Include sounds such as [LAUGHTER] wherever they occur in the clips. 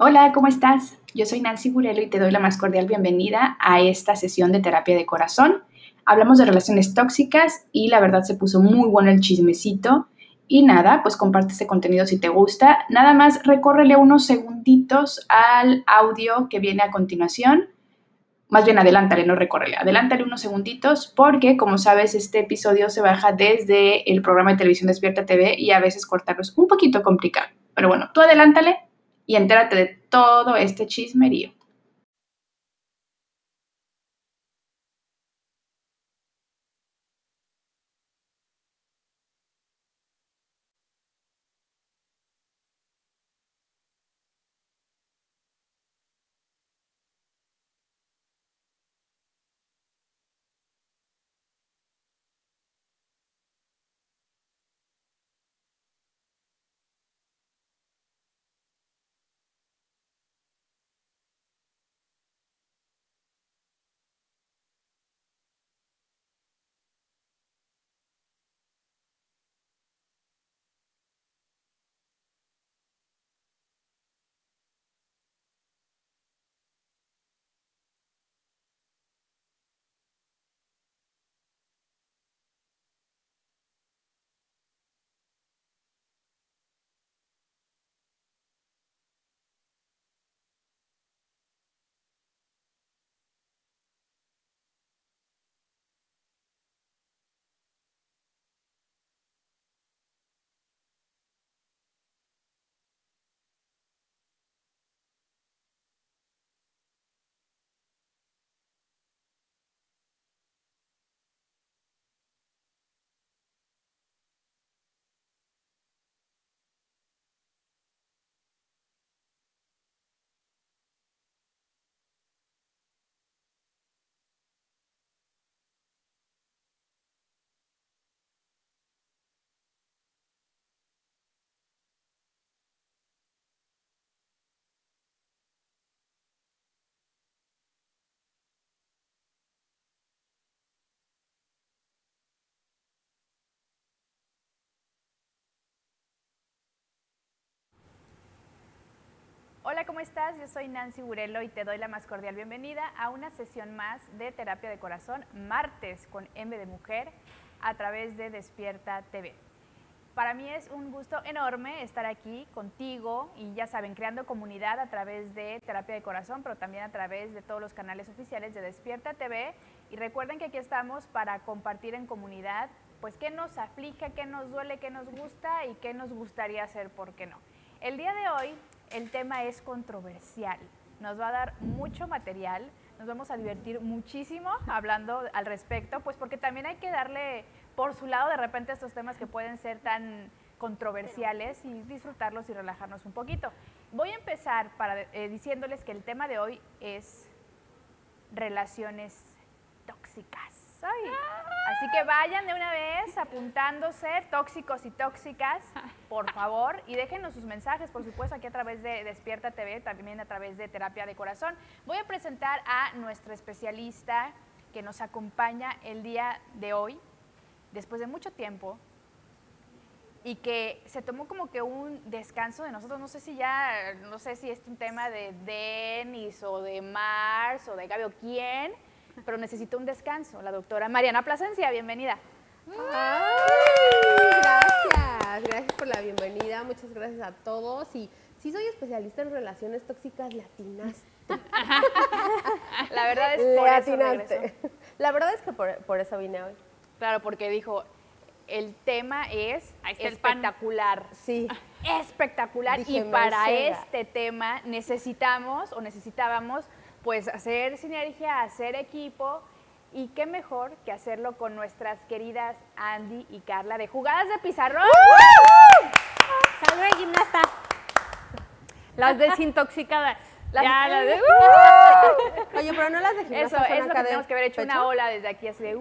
Hola, ¿cómo estás? Yo soy Nancy Gurelo y te doy la más cordial bienvenida a esta sesión de terapia de corazón. Hablamos de relaciones tóxicas y la verdad se puso muy bueno el chismecito. Y nada, pues comparte este contenido si te gusta. Nada más recórrele unos segunditos al audio que viene a continuación. Más bien adelántale, no recórrele. Adelántale unos segunditos porque, como sabes, este episodio se baja desde el programa de televisión Despierta TV y a veces cortarlo es un poquito complicado. Pero bueno, tú adelántale y entérate de todo este chismerío. Hola, ¿cómo estás? Yo soy Nancy Burelo y te doy la más cordial bienvenida a una sesión más de Terapia de Corazón, martes con M de Mujer, a través de Despierta TV. Para mí es un gusto enorme estar aquí contigo y ya saben, creando comunidad a través de Terapia de Corazón, pero también a través de todos los canales oficiales de Despierta TV. Y recuerden que aquí estamos para compartir en comunidad, pues qué nos aflige, qué nos duele, qué nos gusta y qué nos gustaría hacer, ¿por qué no? El día de hoy el tema es controversial. Nos va a dar mucho material, nos vamos a divertir muchísimo hablando al respecto, pues porque también hay que darle por su lado de repente estos temas que pueden ser tan controversiales y disfrutarlos y relajarnos un poquito. Voy a empezar eh, diciéndoles que el tema de hoy es relaciones tóxicas. Así que vayan de una vez apuntándose, tóxicos y tóxicas, por [LAUGHS] favor, y déjenos sus mensajes, por supuesto, aquí a través de Despierta TV, también a través de Terapia de Corazón. Voy a presentar a nuestra especialista que nos acompaña el día de hoy, después de mucho tiempo, y que se tomó como que un descanso de nosotros. No sé si ya, no sé si es un tema de Denis o de Mars o de Gaby o quién, pero necesito un descanso. La doctora Mariana Plasencia, bienvenida. gracias, gracias por la bienvenida, muchas gracias a todos. Y sí soy especialista en relaciones tóxicas latinas. [LAUGHS] La verdad es por eso La verdad es que por, eso vine hoy. Claro, porque dijo, el tema es espectacular. Sí. Espectacular. y para este tema necesitamos o necesitábamos pues hacer sinergia, hacer equipo y qué mejor que hacerlo con nuestras queridas Andy y Carla de Jugadas de Pizarrón. ¡Salud, gimnasta! Las desintoxicadas. Las ya, las de... Oye, pero no las de gimnasta. Eso es lo que tenemos que haber hecho una ola desde aquí así de...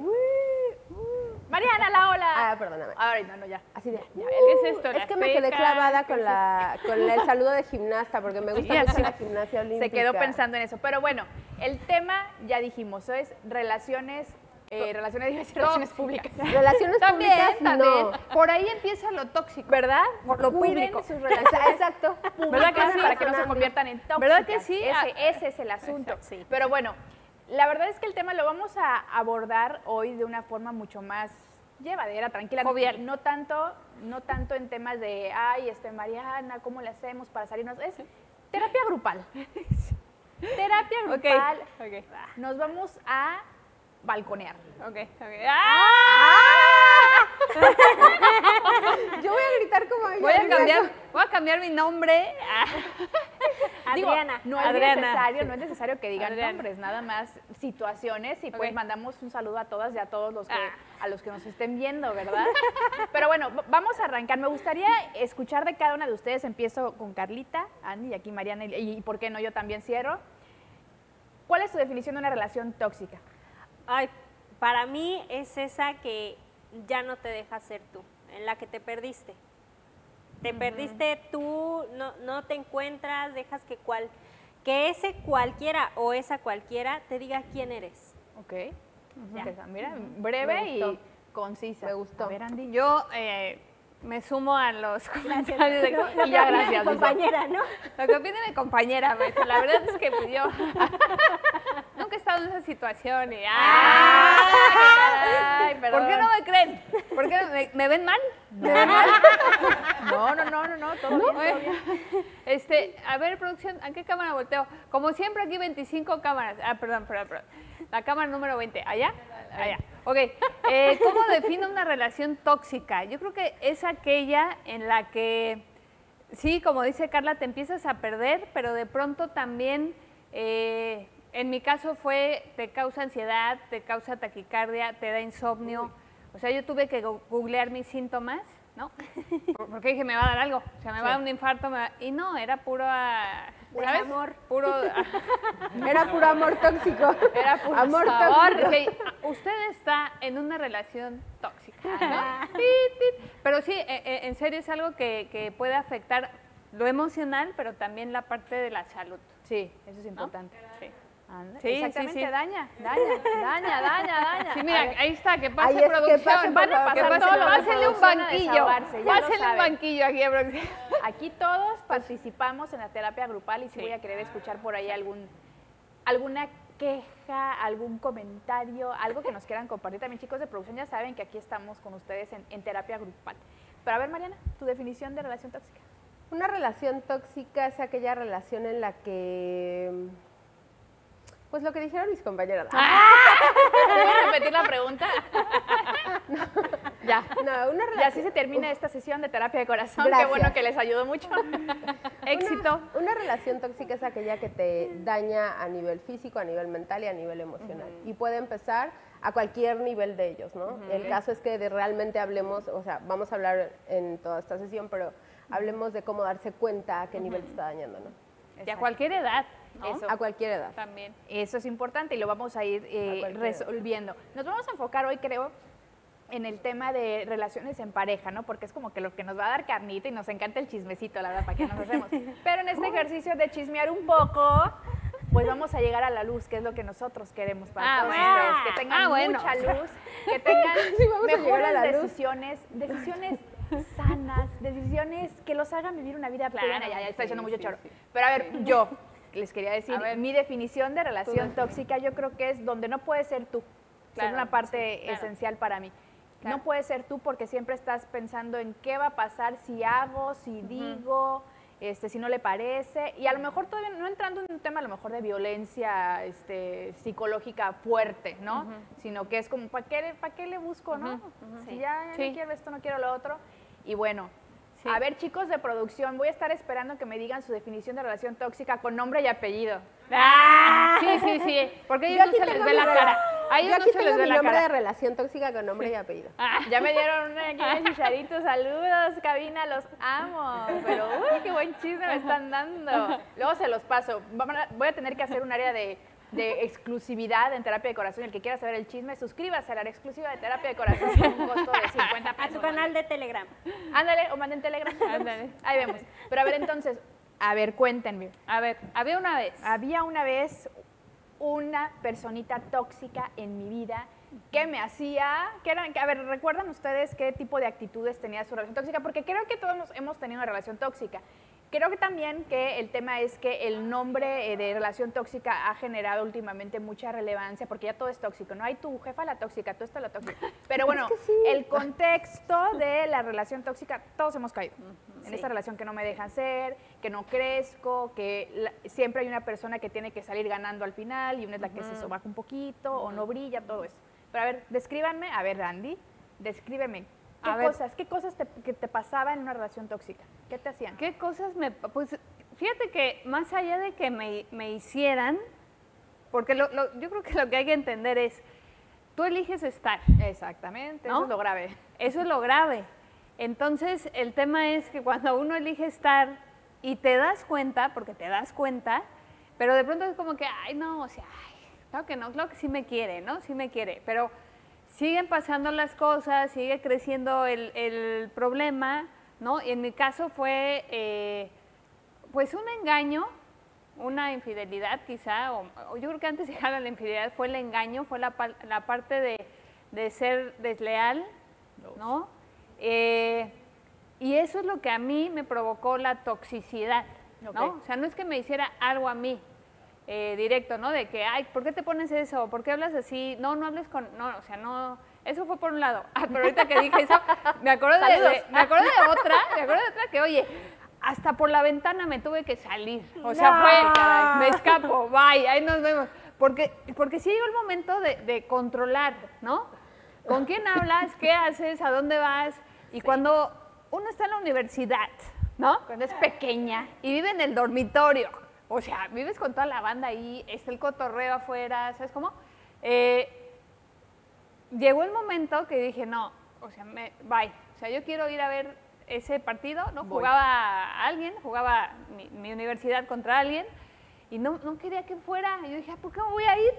Mariana, la ola. Ah, perdóname. Ay, no, no, ya. Así de. ¿Qué es esto? Es que me quedé clavada con, la, con el saludo de gimnasta, porque me gusta [LAUGHS] mucho la gimnasia olímpica. Se quedó pensando en eso. Pero bueno, el tema, ya dijimos, es relaciones Eh, relaciones, a decir relaciones públicas. [LAUGHS] Relaciones También, públicas, también. no. Por ahí empieza lo tóxico. ¿Verdad? Por lo público. sus relaciones Exacto. ¿Verdad que sí? Públicas Para que no se conviertan en tóxicas. ¿Verdad que sí? Ese, Ah. ese es el asunto. Exacto, sí. Pero bueno, la verdad es que el tema lo vamos a abordar hoy de una forma mucho más llevadera, tranquila. Jovial. No tanto, no tanto en temas de, ay, este, Mariana, ¿cómo le hacemos para salirnos? Es terapia grupal. [LAUGHS] terapia grupal. Nos vamos a balconear. Ok, ok. ¡Ah! [LAUGHS] Yo voy a gritar como ella. Voy a cambiar, voy a cambiar mi nombre. [LAUGHS] Digo, Adriana. no es Adriana. necesario, no es necesario que digan Adriana. nombres, nada más situaciones y pues mandamos un saludo a todas y a todos los que Ah. a los que nos estén viendo, ¿verdad? [LAUGHS] Pero bueno, vamos a arrancar. Me gustaría escuchar de cada una de ustedes. Empiezo con Carlita, Andy y aquí Mariana y, y por qué no yo también cierro. ¿Cuál es tu definición de una relación tóxica? Ay, para mí es esa que ya no te deja ser tú, en la que te perdiste. Te perdiste tú, no, no te encuentras, dejas que cual, que ese cualquiera o esa cualquiera te diga quién eres. Ok. Esa, Mira, breve y concisa. Me gustó. A ver, Andy. Yo eh, me sumo a los comentarios de [LAUGHS] Y ya, gracias. compañera, ¿no? Lo que opina mi compañera, la verdad es que pues, yo [LAUGHS] nunca he estado en esa situación y ¡ah! Ay. ¿Por qué no me creen? ¿Por qué no me, me ven mal? No, no, no, no, no, no, todo bien, todo bien. Este, a ver, producción, ¿a qué cámara volteo? Como siempre aquí 25 cámaras. Ah, perdón, perdón, perdón. La cámara número 20, ¿allá? Allá. Ok, eh, ¿cómo define una relación tóxica? Yo creo que es aquella en la que, sí, como dice Carla, te empiezas a perder, pero de pronto también, eh, en mi caso fue, te causa ansiedad, te causa taquicardia, te da insomnio. O sea, yo tuve que googlear mis síntomas, ¿no? [LAUGHS] Por- Porque dije, me va a dar algo, o sea, me va a dar un infarto, me va- y no, era puro, ah, ¿sabes? Desamor. Puro, [LAUGHS] ah, Era puro amor tóxico. Era puro amor sabor. tóxico. Ok, usted está en una relación tóxica, ¿no? [LAUGHS] Pero sí, eh, eh, en serio es algo que, que puede afectar lo emocional, pero también la parte de la salud. Sí, eso es importante. Sí. Anda, Sí, sí, Exactamente, sí. daña, daña, daña, daña, daña. Sí, mira, ahí está, que Ahí pase es, que producción. pase, Van a pasar que todos, pásenle un banquillo. Pásenle un banquillo aquí a producción. Aquí todos participamos en la terapia grupal y sí, Sí. voy a querer escuchar por ahí algún, alguna queja, algún comentario, algo que nos quieran compartir. También chicos de producción ya saben que aquí estamos con ustedes en, en terapia grupal. Pero a ver, Mariana, tu definición de relación tóxica. Una relación tóxica es aquella relación en la que. Pues lo que dijeron mis compañeras. [LAUGHS] ¿Puedes repetir la pregunta? ya. No, una Y así se termina esta sesión de terapia de corazón. Qué bueno que les ayudó mucho. Éxito. Una relación tóxica es aquella que te daña a nivel físico, a nivel mental y a nivel emocional. Y puede empezar a cualquier nivel de ellos, ¿no? El caso es que de realmente hablemos, o sea, vamos a hablar en toda esta sesión, pero hablemos de cómo darse cuenta a qué nivel te está dañando, ¿no? Y a cualquier edad, ¿no? Eso. A cualquier edad. También. Eso es importante y lo vamos a ir eh, A resolviendo. Nos vamos a enfocar hoy, creo, en el tema de relaciones en pareja, ¿no? Porque es como que lo que nos va a dar carnita y nos encanta el chismecito, la verdad, ¿para qué nos hacemos? [LAUGHS] Pero en este ejercicio de chismear un poco, pues vamos a llegar a la luz, que es lo que nosotros queremos para Ah, todos bueno. ustedes. Que tengan Ah, bueno. mucha luz, [LAUGHS] que tengan Sí, a a mejores decisiones, decisiones sanas, decisiones que los hagan vivir una vida plena. Ya, ya está echando mucho choro. Pero a ver, yo les quería decir, ver. mi definición de relación tóxica yo creo que es donde no puedes ser tú. Claro, es una parte sí, claro. esencial para mí. Claro. No puedes ser tú porque siempre estás pensando en qué va a pasar si hago, si digo, este, si no le parece. Y a lo mejor todavía no entrando en un tema a lo mejor de violencia este, psicológica fuerte, ¿no? Sino que es como, ¿para qué, ¿para qué le busco, no? Si ya, ya Sí. no quiero esto, no quiero lo otro. Y bueno, Sí. a ver chicos de producción, voy a estar esperando que me digan su definición de relación tóxica con nombre y apellido. ¡Ah! Sí, sí, sí. Porque Yo ellos no se les ve la cara. A Yo ellos no aquí se tengo les ve mi la nombre de cara. relación tóxica con nombre y apellido. [LAUGHS] Ya me dieron una aquí chicharito. Saludos, cabina, los amo. Pero, uy, qué buen chisme me están dando. Luego se los paso. Voy a tener que hacer un área de, de exclusividad en terapia de corazón. El que quiera saber el chisme, suscríbase al área exclusiva de terapia de corazón con un costo de 50 A pesos. tu canal de Telegram. Ándale, o manden telegram. Ándale. Ahí vemos. Pero a ver, entonces, a ver, cuéntenme. A ver, había una vez. Había una vez una personita tóxica en mi vida qué me hacía, qué eran, que- a ver, ¿recuerdan ustedes qué tipo de actitudes tenía su relación tóxica? Porque creo que todos hemos tenido una relación tóxica. Creo que también que el tema es que el nombre eh, de relación tóxica ha generado últimamente mucha relevancia porque ya todo es tóxico, ¿no? Hay tu jefa la tóxica, tú estás la tóxica. [LAUGHS] Pero bueno, el contexto de la relación tóxica, todos hemos caído. En esta relación que no me deja ser, que no crezco, que la- siempre hay una persona que tiene que salir ganando al final y una es la que se sobaja un poquito o no brilla, todo eso. Pero a ver, descríbanme, a ver, Randy, descríbeme. ¿Qué A ver. cosas, qué cosas te, que te pasaba en una relación tóxica? ¿Qué te hacían? ¿Qué cosas me... Pues fíjate que más allá de que me, me hicieran, porque lo- lo- yo creo que lo que hay que entender es, tú eliges estar, Exactamente, ¿No? eso es lo grave. eso es lo grave. Entonces, el tema es que cuando uno elige estar y te das cuenta, porque te das cuenta, pero de pronto es como que, ay, no, o sea, ay, claro que no, claro que sí me quiere, ¿no? Sí me quiere, pero siguen pasando las cosas, sigue creciendo el, el problema, ¿no? Y en mi caso fue, eh, pues, un engaño, una infidelidad quizá, o, o yo creo que antes [LAUGHS] de llegar a la infidelidad fue el engaño, fue la, la parte de, de ser desleal, ¿no? Eh, y eso es lo que a mí me provocó la toxicidad, ¿no? O sea, no es que me hiciera algo a mí eh, directo, ¿no? De que, ay, ¿por qué te pones eso? ¿Por qué hablas así? No, no hables con, no, o sea, no, eso fue por un lado. [LAUGHS] Ah, pero ahorita que dije eso, me acuerdo de, de- me acuerdo de otra, me acuerdo de otra que, oye, hasta por la ventana me tuve que salir. O sea, No. fue, me escapo, bye, ahí nos vemos. Porque, porque sí llegó el momento de, de controlar, ¿no? ¿Con quién hablas? ¿Qué haces? ¿A dónde vas? Y cuando uno está en la universidad, ¿no? Cuando es pequeña. Y vive en el dormitorio. O sea, vives con toda la banda ahí, está el cotorreo afuera, ¿sabes cómo? Eh, llegó el momento que dije, no, o sea, me, bye. O sea, yo quiero ir a ver ese partido, ¿no? Voy. Jugaba a alguien, jugaba mi, mi universidad contra alguien, y no, no quería que fuera. Y yo dije, "Ah, ¿por qué me voy a ir?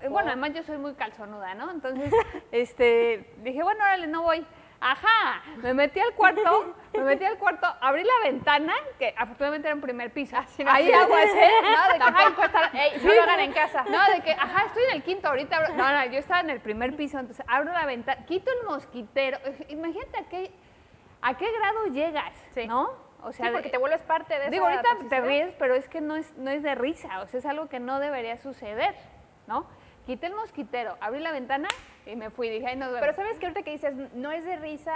Eh, Bueno, además yo soy muy calzonuda, ¿no? Entonces, [LAUGHS] este, dije, bueno, órale, no voy. Ajá, me metí al cuarto, me metí al cuarto, abrí la ventana, que afortunadamente era un primer piso. Así no Ahí sirve. aguacé, ¿no? De que, Tampoco estar, ey, no lo hagan en casa. no, de que, ajá, estoy en el quinto, ahorita abro- No, no, yo estaba en el primer piso, entonces abro la ventana, quito el mosquitero. Imagínate a qué, a qué grado llegas, Sí. ¿no? O Sí, sea, de- porque te vuelves parte de Digo, esa ahorita te ríes, pero es que no es, no es de risa, o sea, es algo que no debería suceder, ¿no? Quité el mosquitero, abrí la ventana y me fui, dije, ay, nos vemos. Pero sabes que ahorita que dices, no es de risa,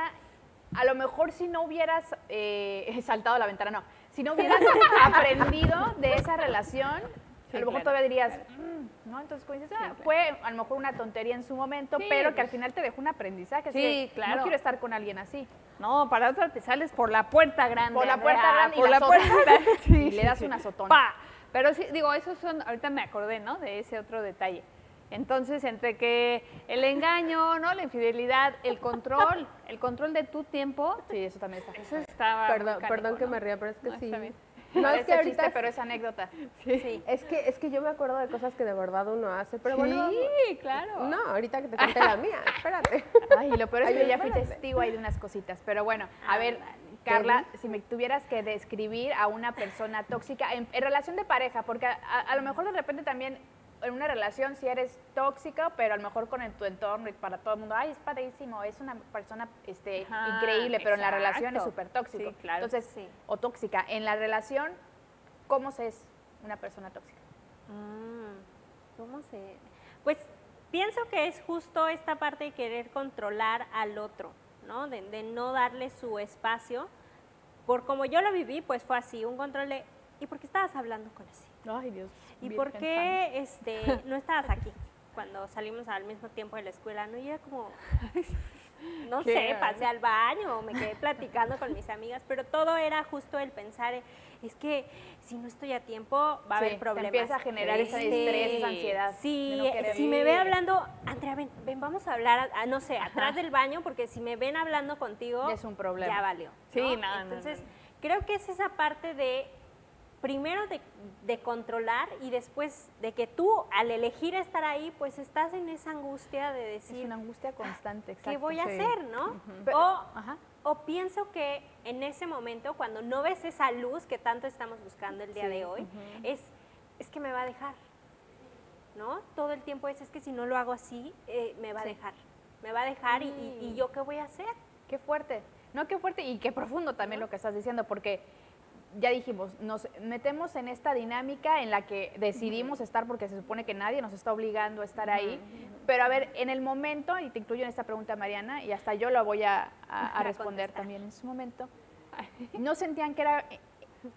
a lo mejor si no hubieras eh, [LAUGHS] saltado la ventana, no, si no hubieras [LAUGHS] aprendido de esa relación, Sí, a lo mejor claro, todavía dirías, "Mm", ¿no? Entonces, como dices, ah, claro. fue a lo mejor una tontería en su momento, Sí, pero que al pues. final te dejó un aprendizaje. así Sí, claro. No quiero estar con alguien así. No, para otra te sales por la puerta grande. Por la Andrea, puerta grande y por la la puerta grande. [LAUGHS] Sí, Y le das sí, un sí. azotón. Pa. Pero sí, digo, esos son, ahorita me acordé, ¿no? De ese otro detalle. Entonces, entre que el engaño, ¿no? La infidelidad, el control, [LAUGHS] el control de tu tiempo, Sí, eso también está. eso estaba muy Perdón, perdón que me ría, pero es que No, sí. está bien. No, es que ahorita chiste, pero es anécdota. Sí. Es que, es que yo me acuerdo de cosas que de verdad uno hace, pero bueno, Sí, claro. no, ahorita que te conté la mía, espérate. [LAUGHS] Ay, y lo peor es que Ay, yo ya fui testigo ahí de unas cositas. Pero bueno, a ver, Carla, si me tuvieras que describir a una persona tóxica en, en relación de pareja, porque a, a- a lo mejor de repente también en una relación si eres tóxica, pero a lo mejor con el- tu entorno y para todo el mundo, ay, es padrísimo, es una persona este, Ajá, increíble, pero en la relación es súper tóxico. Sí, claro. Entonces, Sí. o tóxica, en la relación, ¿cómo se es una persona tóxica? Mm, ¿Cómo se...? Pues pienso que es justo esta parte de querer controlar al otro, ¿no? De, de no darle su espacio. Por como yo lo viví, pues fue así, un control de, ¿y por qué estabas hablando con así? Ay, Dios. ¿Y por qué este, [LAUGHS] no estabas aquí cuando salimos al mismo tiempo de la escuela? No, y era como, [LAUGHS] no Qué sé, pasé al baño o me quedé platicando con mis amigas, pero todo era justo el pensar, es que si no estoy a tiempo va a Sí, haber te problemas. empieza a generar ese estrés, esa ansiedad Sí, no si me ve hablando, Andrea, ven, ven, vamos a hablar, a- no sé, atrás del baño, porque si me ven hablando contigo, es un problema. Ya valió. Sí, ¿no? no, Entonces, creo que es esa parte de primero de, de controlar y después de que tú al elegir estar ahí, pues estás en esa angustia de Es decir, una angustia constante, ¿qué exacto. voy a Sí. hacer, no? Pero- o, ajá. o pienso que en ese momento, cuando no ves esa luz que tanto estamos buscando el día Sí, de hoy, es, es que me va a dejar. ¿no? Todo el tiempo es, es que si no lo hago así, eh, me va a dejar, me va a dejar y, y- y yo qué voy a hacer. Qué fuerte. No, qué fuerte y qué profundo también lo que estás diciendo, porque ya dijimos, nos metemos en esta dinámica en la que decidimos estar porque se supone que nadie nos está obligando a estar ahí. Pero a ver, en el momento, y te incluyo en esta pregunta, Mariana, y hasta yo la voy a, a- a [LAUGHS] A responder también en su momento, ¿no sentían que era eh,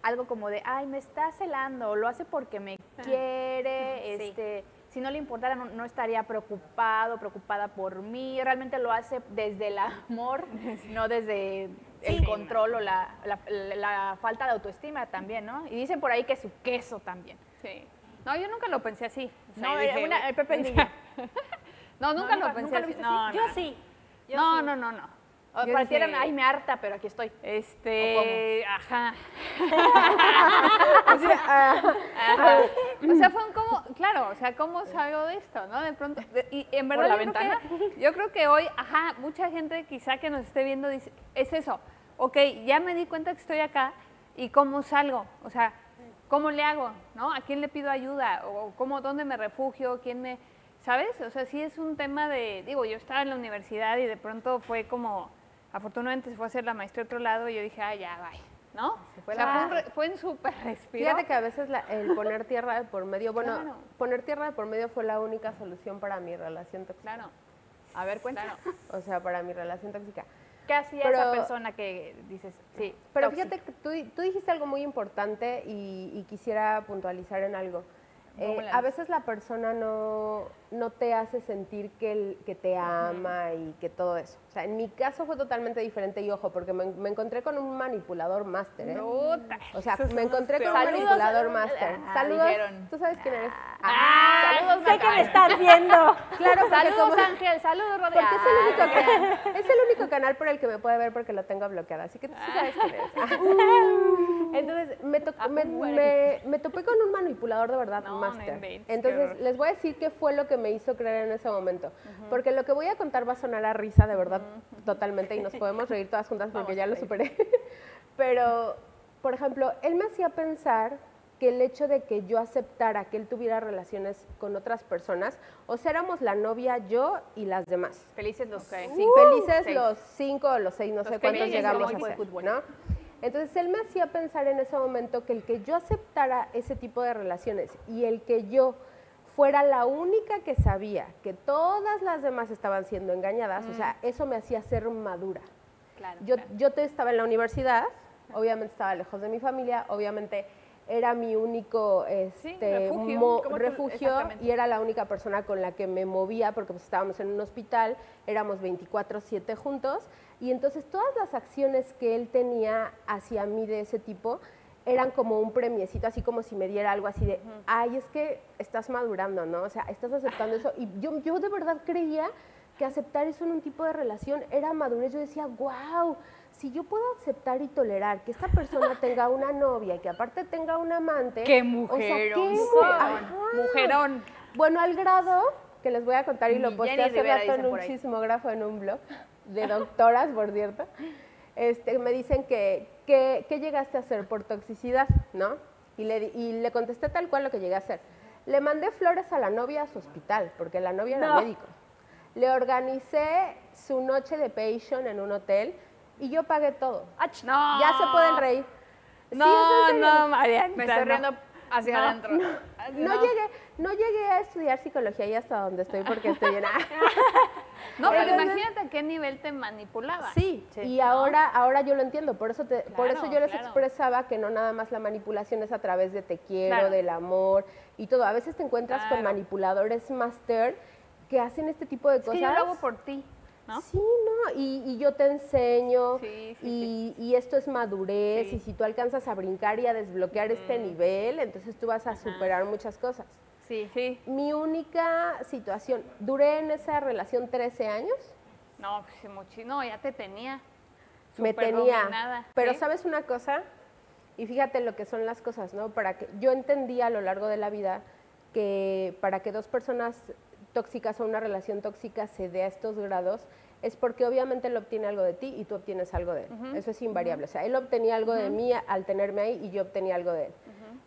algo como de, ay, me está celando, lo hace porque me quiere, Sí. este, si no le importara no, no estaría preocupado, preocupada por mí, realmente lo hace desde el amor, [LAUGHS] no desde el Sí. control o la, la- falta de autoestima también, ¿no? Y dicen por ahí que su queso también. Sí. No, yo nunca lo pensé así. O sea, No, era dije, una- el Pepe [LAUGHS] No, nunca nunca- lo pensé nunca así. No, así. Yo no. sí. yo No, sí. no, no, no. O Yo para ti era, dije, ay, me harta, pero aquí estoy. Este, ajá. [LAUGHS] O sea, ah, Ajá. O sea, fue un como, claro, o sea, ¿cómo salgo de esto, no? De pronto, de- y en ¿Por verdad la yo, creo que, yo creo que hoy, ajá, mucha gente quizá que nos esté viendo dice, es eso, ok, ya me di cuenta que estoy acá y cómo salgo, o sea, ¿cómo le hago, no? ¿A quién le pido ayuda? ¿O cómo, dónde me refugio? ¿Quién me, sabes? O sea, sí es un tema de, digo, yo estaba en la universidad y de pronto fue como, afortunadamente se fue a hacer la maestría a otro lado y yo dije, ah, ya, bye, ¿no? fue o sea, la- fue, un fue súper respiro. Fíjate que a veces la- el poner tierra de por medio, bueno, Claro. poner tierra de por medio fue la única solución para mi relación tóxica. Claro, A ver, cuéntanos. claro. O sea, para mi relación tóxica. ¿Qué hacía Pero- esa persona que dices, sí, Pero tóxica? fíjate que tú, tú dijiste algo muy importante y, y quisiera puntualizar en algo. Eh, ¿Cómo le a veces la persona no, no te hace sentir que, el- que te ama y que todo eso. O sea, en mi caso fue totalmente diferente y ojo, porque me, me encontré con un manipulador máster. ¿eh? O sea, me encontré con un manipulador Saludos, máster. ah, Saludos. ¿Tú sabes quién eres? Ah, Saludos, sé que me estás viendo. Claro, Saludos, como- Ángel, saludos, Rodrigo. Porque es el, único canal, es el único canal por el que me puede ver porque lo tengo bloqueado. Así que tú sí sabes quién eres. [LAUGHS] Entonces, me, to- Ah, me, me- me topé con un manipulador de verdad máster. Entonces, les voy a decir qué fue lo que me hizo creer en ese momento. Porque lo que voy a contar va a sonar a risa, de verdad, totalmente, y nos podemos reír todas juntas porque Vamos ya lo superé. [LAUGHS] Pero, por ejemplo, él me hacía pensar que el hecho de que yo aceptara que él tuviera relaciones con otras personas, o sea, éramos la novia, yo y las demás. Felices los Sí, cinco. felices seis. los cinco o los seis, no Los sé cuántos llegamos a fútbol. ¿no? Entonces él me hacía pensar en ese momento que el que yo aceptara ese tipo de relaciones y el que yo fuera la única que sabía que todas las demás estaban siendo engañadas, o sea, eso me hacía ser madura. Claro, Yo, claro. yo estaba en la universidad, obviamente estaba lejos de mi familia, obviamente era mi único este, refugio, mo- tú- y era la única persona con la que me movía porque pues, estábamos en un hospital, éramos 24/7 juntos y entonces todas las acciones que él tenía hacia mí de ese tipo eran como un premiecito, así como si me diera algo así de, ay, es que estás madurando, ¿no? O sea, estás aceptando eso. Y yo, yo de verdad creía que aceptar eso en un tipo de relación era madurez. Yo decía, wow, si yo puedo aceptar y tolerar que esta persona [LAUGHS] tenga una novia y que aparte tenga un amante. ¡Qué o sea, mujerón! mu- ajá. Mujerón. Bueno, al grado que les voy a contar y lo Ni posté hace rato en un chismógrafo en un blog de doctoras, por cierto. Este, me dicen que, que, ¿qué llegaste a hacer por toxicidad? ¿No? Y le, y le contesté tal cual lo que llegué a hacer. Le mandé flores a la novia a su hospital, porque la novia era No. médico. Le organicé su noche de patient en un hotel y yo pagué todo. Ach, No. Ya se pueden reír. Sí, No, serio. no, Mariana. Me estoy no. riendo hacia No, adentro. No, llegué, no llegué a estudiar psicología y hasta donde estoy porque estoy en... [LAUGHS] No, pero Entonces- imagínate a qué nivel te manipulaba. Sí, Sí, y ¿no? ahora, ahora yo lo entiendo, por eso, te- por eso yo les claro. expresaba que no nada más la manipulación es a través de te quiero, Claro. del amor y todo. A veces te encuentras con manipuladores master que hacen este tipo de cosas. que yo lo hago por ti, ¿no? Sí, no, y, y yo te enseño, Sí, sí, y, y esto es madurez, y si tú alcanzas a brincar y a desbloquear este nivel, entonces tú vas a superar muchas cosas. Sí, sí. Mi única situación, duré en esa relación 13 años, No, pues no, ya te tenía. me tenía. dominada, Pero sabes una cosa, y fíjate lo que son las cosas, ¿no? Para que yo entendí a lo largo de la vida que para que dos personas tóxicas o una relación tóxica se dé a estos grados es porque obviamente él obtiene algo de ti y tú obtienes algo de él. Eso es invariable. O sea, él obtenía algo de mí al tenerme ahí y yo obtenía algo de él.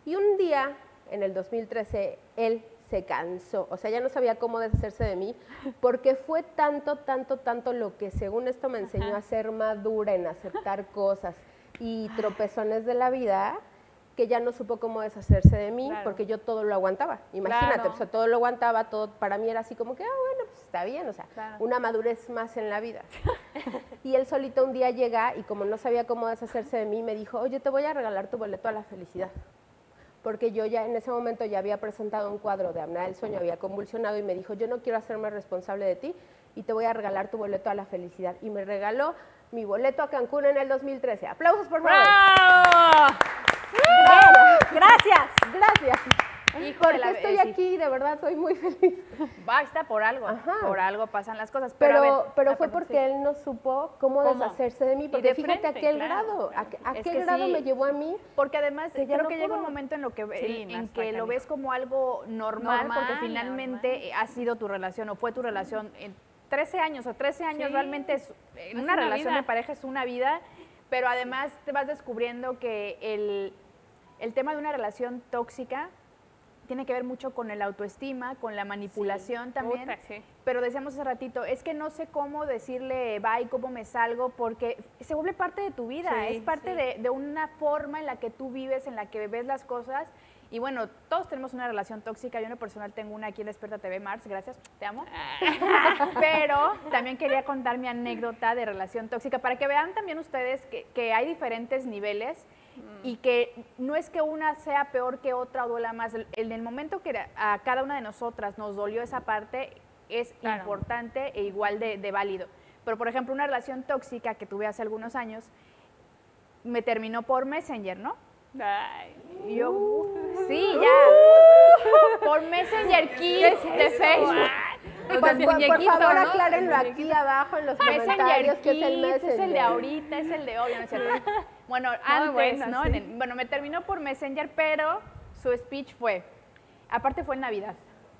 Y un día, en el 2013, él se cansó, o sea, ya no sabía cómo deshacerse de mí, porque fue tanto, tanto, tanto lo que según esto me enseñó a ser madura, en aceptar cosas y tropezones de la vida, que ya no supo cómo deshacerse de mí, Claro. porque yo todo lo aguantaba. Imagínate, Claro. o sea, todo lo aguantaba, todo para mí era así como que, ah, bueno, pues está bien, o sea, Claro. una madurez más en la vida. [LAUGHS] y él solito un día llega y como no sabía cómo deshacerse de mí, me dijo, oye, te voy a regalar tu boleto a la felicidad. Porque yo ya en ese momento ya había presentado un cuadro de apnea del sueño, había convulsionado y me dijo, yo no quiero hacerme responsable de ti y te voy a regalar tu boleto a la felicidad. Y me regaló mi boleto a Cancún en el 2013. Aplausos, por favor. ¡Bravo! Gracias. Gracias. Hijo Porque de la estoy aquí, de verdad, soy muy feliz. Basta por algo. Ajá. Por algo pasan las cosas. Pero, Pero, a ver, pero ah, fue porque sí. él no supo cómo, ¿Cómo? deshacerse de mí. Porque de fíjate a qué claro, grado, claro. a, qué- a Es qué que grado sí. me llevó a mí. Porque además que creo no que llega un pudo. momento en lo que, Sí, en, que lo ves como algo normal, porque Normal, finalmente ha sido tu relación o fue tu relación en 13 años o 13 años realmente es, en Es una, una relación vida. de pareja es una vida, pero además te vas descubriendo que el, el tema de una relación tóxica tiene que ver mucho con el autoestima, con la manipulación también. Sí. Pero decíamos hace ratito, es que no sé cómo decirle bye, cómo me salgo, porque se vuelve parte de tu vida, Sí, es parte de, de una forma en la que tú vives, en la que ves las cosas. Y bueno, todos tenemos una relación tóxica. Yo en lo personal tengo una aquí en Desperta TV, Mars, gracias, te amo. [LAUGHS] Pero también quería contar mi anécdota de relación tóxica para que vean también ustedes que, que hay diferentes niveles y que no es que una sea peor que otra o duela más. En el momento que a cada una de nosotras nos dolió esa parte, es Claro. importante e igual de, de válido. Pero, por ejemplo, una relación tóxica que tuve hace algunos años, me terminó por Messenger, ¿no? Ay. Y yo, uh, sí, ya. Por Messenger Kids de Facebook. Por, sea, por- por muñequito, favor, ¿no? aclárenlo aquí abajo en los comentarios Messenger que es el Messenger. es el de ahorita, es el de hoy, ¿no es cierto? Bueno, antes, bueno, ¿no? sí. Bueno, me terminó por Messenger, pero su speech fue, aparte fue en Navidad.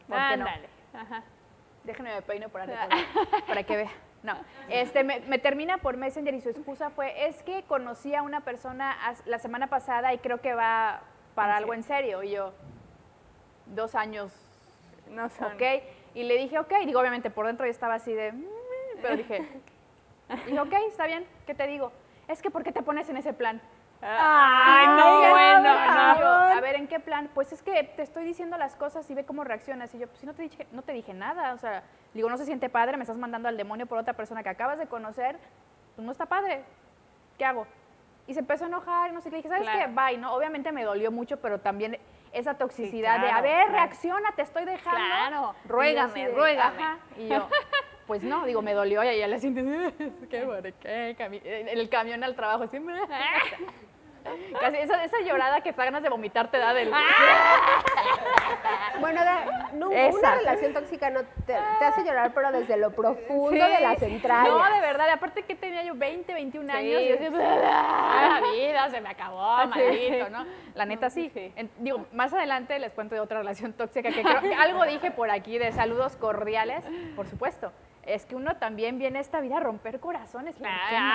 ¿Por qué no? Ajá. Déjenme me peino por arriba para que vea. No, este, me, me termina por Messenger y su excusa fue, es que conocí a una persona la semana pasada y creo que va para algo en serio. Y yo, dos años, No son. ok. Y le dije, ok, digo, obviamente por dentro yo estaba así de, "Mm", pero dije, [LAUGHS] dije, ok, está bien, ¿qué te digo? Es que, ¿por qué te pones en ese plan? Ay, no, bueno, yo, no. a ver, ¿en qué plan? Pues es que te estoy diciendo las cosas y ve cómo reaccionas. Y yo, pues si no te dije, no te dije nada. O sea, digo, no se siente padre, me estás mandando al demonio por otra persona que acabas de conocer. Pues no está padre. ¿Qué hago? Y se empezó a enojar, y no sé qué. Le dije, ¿sabes Claro. qué? Bye, ¿no? Obviamente me dolió mucho, pero también esa toxicidad de, a ver, claro. reacciona, te estoy dejando. Claro, ruégame, de, ruégame. ajá. Y yo, [LAUGHS] pues no, digo, me dolió y ella le siente, [LAUGHS] qué bueno, qué el camión al trabajo, así, [LAUGHS] Casi esa, esa llorada que te ganas de vomitar te da del... Bueno, da- no, una Esa. relación tóxica no te, te hace llorar, pero desde lo profundo de las entrañas. No, de verdad, aparte que tenía yo 20, 21 años, y yo así, la vida se me acabó, maldito, ¿no? La neta sí. En- digo, más adelante les cuento de otra relación tóxica que creo que algo dije por aquí de saludos cordiales, por supuesto. Es que uno también viene a esta vida a romper corazones. ¿por qué no?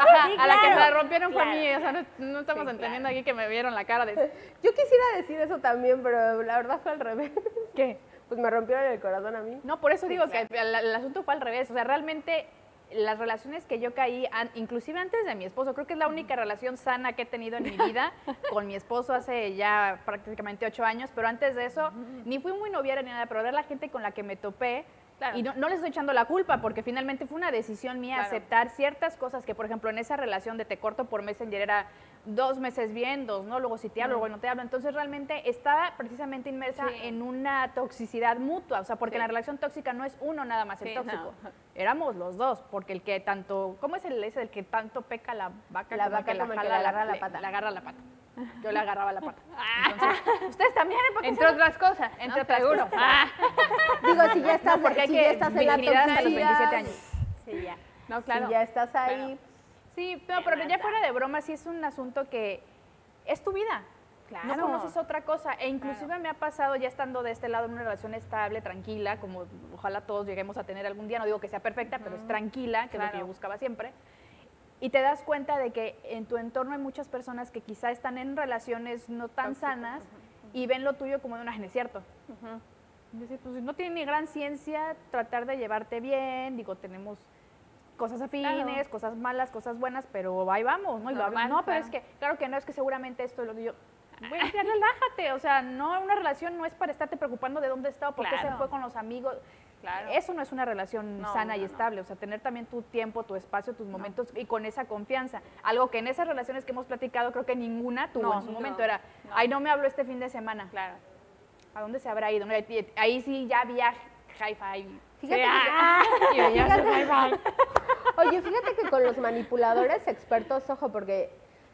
Ajá, Sí, a la que me la claro, rompieron fue a mí, claro. o sea, no, no estamos Sí, entendiendo aquí que me vieron la cara de... [LAUGHS] Yo quisiera decir eso también, pero la verdad fue al revés. [LAUGHS] ¿Qué? Pues me rompieron el corazón a mí. No, por eso digo que el, el asunto fue al revés. O sea, realmente las relaciones que yo caí, inclusive antes de mi esposo, creo que es la única relación sana que he tenido en mi vida [LAUGHS] con mi esposo hace ya prácticamente ocho años, pero antes de eso ni fui muy noviera ni nada, pero era la gente con la que me topé. Claro. Y no, no les estoy echando la culpa, porque finalmente fue una decisión mía Claro. aceptar ciertas cosas que, por ejemplo, en esa relación de te corto por Messenger era dos meses bien, dos no, luego si te hablo, luego no te hablo. Entonces realmente estaba precisamente inmersa Sí. en una toxicidad mutua, o sea, porque Sí. la relación tóxica no es uno nada más el Sí, tóxico. no. Éramos los dos, porque el que tanto, ¿cómo es el ese el que tanto peca la vaca? La vaca que la que jala le agarra la pata. Le agarra la pata. Yo le agarraba la pata. [LAUGHS] Entonces, ustedes también, ¿por qué Entre otras cosas. Entre ¿no? otras Seguro. cosas. Ah, [LAUGHS] Digo, si ya estás, No, porque hay si que ya estás en la virginidad hasta los toxicidad, 27 años. Sí, ya. no, claro. si ya estás ahí, Sí, pero, pero ya fuera de broma, sí es un asunto que es tu vida. Claro. No conoces otra cosa. E inclusive me ha pasado ya estando de este lado en una relación estable, tranquila, como ojalá todos lleguemos a tener algún día. No digo que sea perfecta, pero es tranquila, que es lo que Claro. yo buscaba siempre. Y te das cuenta de que en tu entorno hay muchas personas que quizá están en relaciones no tan sanas y ven lo tuyo como de una, "Ay, no es cierto. Dice, pues no tiene ni gran ciencia tratar de llevarte bien, digo, tenemos cosas afines, Claro. cosas malas, cosas buenas, pero ahí vamos, ¿no? Y lo Normal, no, pero claro. es que, claro que no, es que seguramente esto, y lo digo, güey, ya relájate, o sea, no, una relación no es para estarte preocupando de dónde está o por qué se fue con los amigos. Claro. Eso no es una relación No, sana y no. estable, o sea, tener también tu tiempo, tu espacio, tus momentos y con esa confianza. Algo que en esas relaciones que hemos platicado, creo que ninguna tuvo en su momento. Era, no. ay, no me habló este fin de semana. Claro. ¿A dónde se habrá ido? Ahí sí ya había hi-fi. Fíjate que- ah. [LAUGHS] Oye, fíjate que con los manipuladores expertos, ojo, porque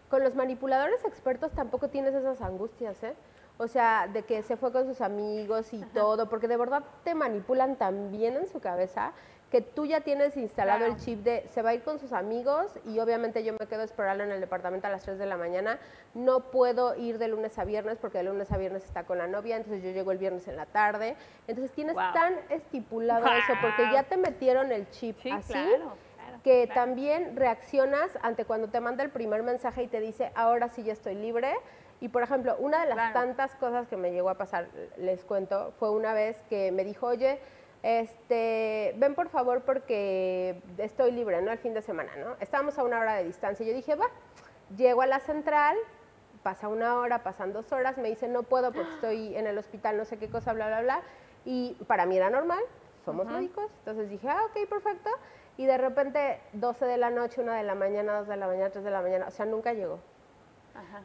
con los manipuladores expertos tampoco tienes esas angustias, ¿eh? O sea, de que se fue con sus amigos y todo, porque de verdad te manipulan tan bien en su cabeza que tú ya tienes instalado Claro. el chip de se va a ir con sus amigos y obviamente yo me quedo a esperarlo en el departamento a las 3 de la mañana. No puedo ir de lunes a viernes porque de lunes a viernes está con la novia, entonces yo llego el viernes en la tarde. Entonces tienes Wow. tan estipulado eso porque ya te metieron el chip Sí, así claro, que claro. también reaccionas ante cuando te manda el primer mensaje y te dice, ahora sí ya estoy libre. Y por ejemplo, una de las Claro. tantas cosas que me llegó a pasar, les cuento, fue una vez que me dijo, oye, este, ven por favor porque estoy libre, ¿no? El fin de semana, ¿no? Estábamos a una hora de distancia. Yo dije, va, llego a la central, pasa una hora, pasan dos horas, me dice, no puedo porque [GASPS] estoy en el hospital, no sé qué cosa, bla, bla, bla. Y para mí era normal, somos médicos. Entonces dije, ah, ok, perfecto. Y de repente, 12 de la noche, 1 de la mañana, 2 de la mañana, 3 de la mañana, o sea, nunca llegó.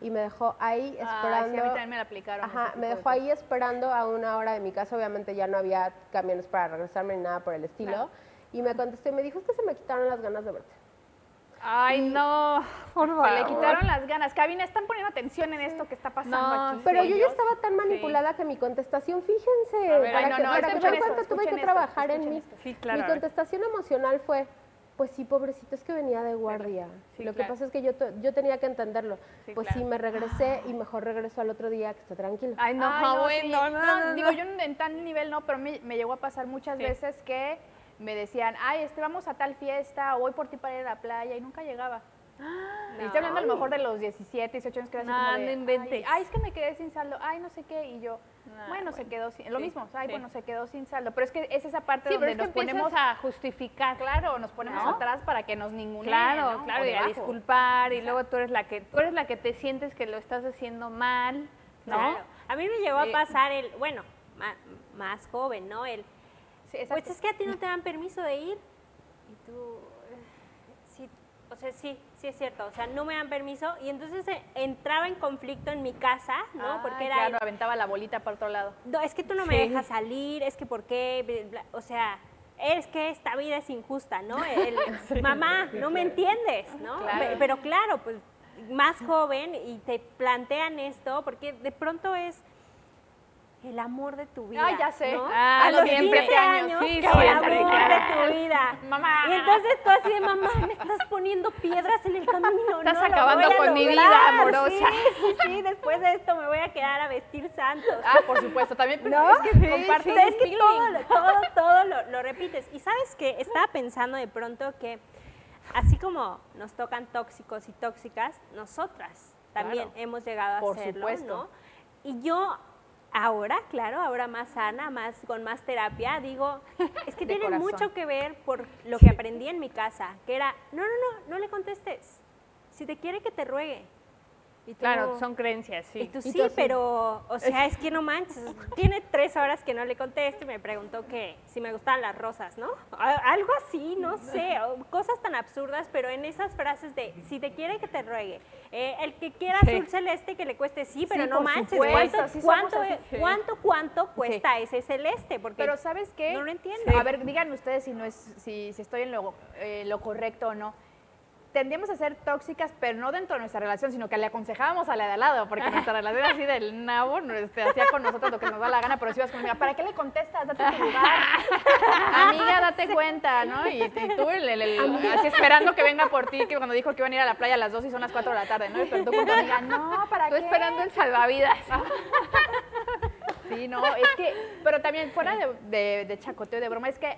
Y me dejó ahí sí, esperando. a mí también me la aplicaron. Ajá, me de dejó ahí esperando a una hora de mi casa. Obviamente ya no había camiones para regresarme ni nada por el estilo. Claro. Y me contestó y me dijo, es que se me quitaron las ganas de verte. Ay, no, por favor. Se le quitaron las ganas. Cabina, están poniendo atención en esto que está pasando No, aquí. Pero yo ya estaba tan manipulada que mi contestación, fíjense, ver, para ay, no, que, no, para que esto, cuenta, tuve que esto, trabajar en mí. Sí, claro, Mi contestación emocional fue, pues sí, pobrecito, es que venía de guardia. Sí, Lo que pasa es que yo, yo tenía que entenderlo. Sí, pues claro. sí, me regresé y mejor regreso al otro día que esté tranquilo. Ay, no, Ay, no, bueno, sí. no, no, no, digo, yo en tan nivel no, pero me, me llegó a pasar muchas Sí. veces que me decían, ay, este, vamos a tal fiesta, o voy por ti para ir a la playa, y nunca llegaba. Y estoy hablando a lo mejor de los 17, 18 años que era así No, como de, no inventes. Ay, ay, es que me quedé sin saldo, ay, no sé qué, y yo, No, bueno, se quedó sin, lo Sí, mismo, ay, sí. bueno, se quedó sin saldo, pero es que es esa parte Sí, donde es que nos ponemos a justificar. Claro, nos ponemos ¿No? atrás para que nos ninguneen, Claro, ¿no? claro, O y a disculpar, y luego tú eres la que tú eres la que te sientes que lo estás haciendo mal, ¿no? Claro. A mí me llegó a pasar el, bueno, ma- más joven, ¿no? El, pues es que a ti no te dan permiso de ir. Y tú, eh, sí, o sea, sí, sí es cierto, o sea, no me dan permiso. Y entonces eh, entraba en conflicto en mi casa, ¿no? Ay, Porque era, claro, aventaba la bolita para otro lado. no, es que tú no me Sí. dejas salir, es que por qué, Bla, bla, o sea, es que esta vida es injusta, ¿no? El- [LAUGHS] mamá, no me entiendes, ¿no? Claro. Pe- Pero claro, pues más joven y te plantean esto porque de pronto es el amor de tu vida. Ay, ya sé. ¿no? Ah, a los siempre 15 años. años, Sí, el sí, amor sí, de tu vida. Mamá. Y entonces tú así de mamá, me estás poniendo piedras en el camino. Estás no acabando con mi lograr". vida amorosa. Sí, sí, sí, después de esto me voy a quedar a vestir santos. Ah, por supuesto, también. pero ¿No? Es que compartes es que todo, todo, todo lo, lo repites. Y sabes que estaba pensando de pronto que así como nos tocan tóxicos y tóxicas, nosotras también Claro. hemos llegado a Por hacerlo, supuesto. ¿no? Y yo ahora, claro, ahora más sana, más con más terapia, digo, [LAUGHS] es que tiene mucho que ver por lo que aprendí en mi casa, que era, no, no, no, no le contestes. Si te quiere que te ruegue. Y tú- Claro, son creencias, y sí. tú Y sí, tú pero, o sea, es que no manches. Tiene tres horas que no le contesto y me preguntó que si me gustan las rosas, ¿no? Algo así, no sé, cosas tan absurdas, pero en esas frases de si te quiere que te ruegue, eh, el que quiera Sí. azul celeste que le cueste, sí, pero Sí, no manches, supuesto, ¿cuánto, sí somos cuánto, cuánto, cuánto cuesta ese celeste? Porque Pero ¿sabes qué? no lo entiendo. A ver, díganme ustedes si no es, si, si estoy en lo, eh, lo correcto o no. Tendríamos a ser tóxicas, pero no dentro de nuestra relación, sino que le aconsejábamos a la de al lado, porque nuestra relación así del nabo, este, hacía con nosotros lo que nos da la gana, pero si ibas con amiga, ¿para qué le contestas? Date tu lugar. [LAUGHS] amiga, date cuenta, ¿no? Y, y tú, el- el- el- así esperando que venga por ti, que cuando dijo que iban a ir a la playa a las 2 y son las 4 de la tarde, ¿no? Y pero tú con tu amiga, no, ¿para Tú qué? esperando el salvavidas. Sí, no, es que, pero también fuera de, de, de chacoteo de broma, es que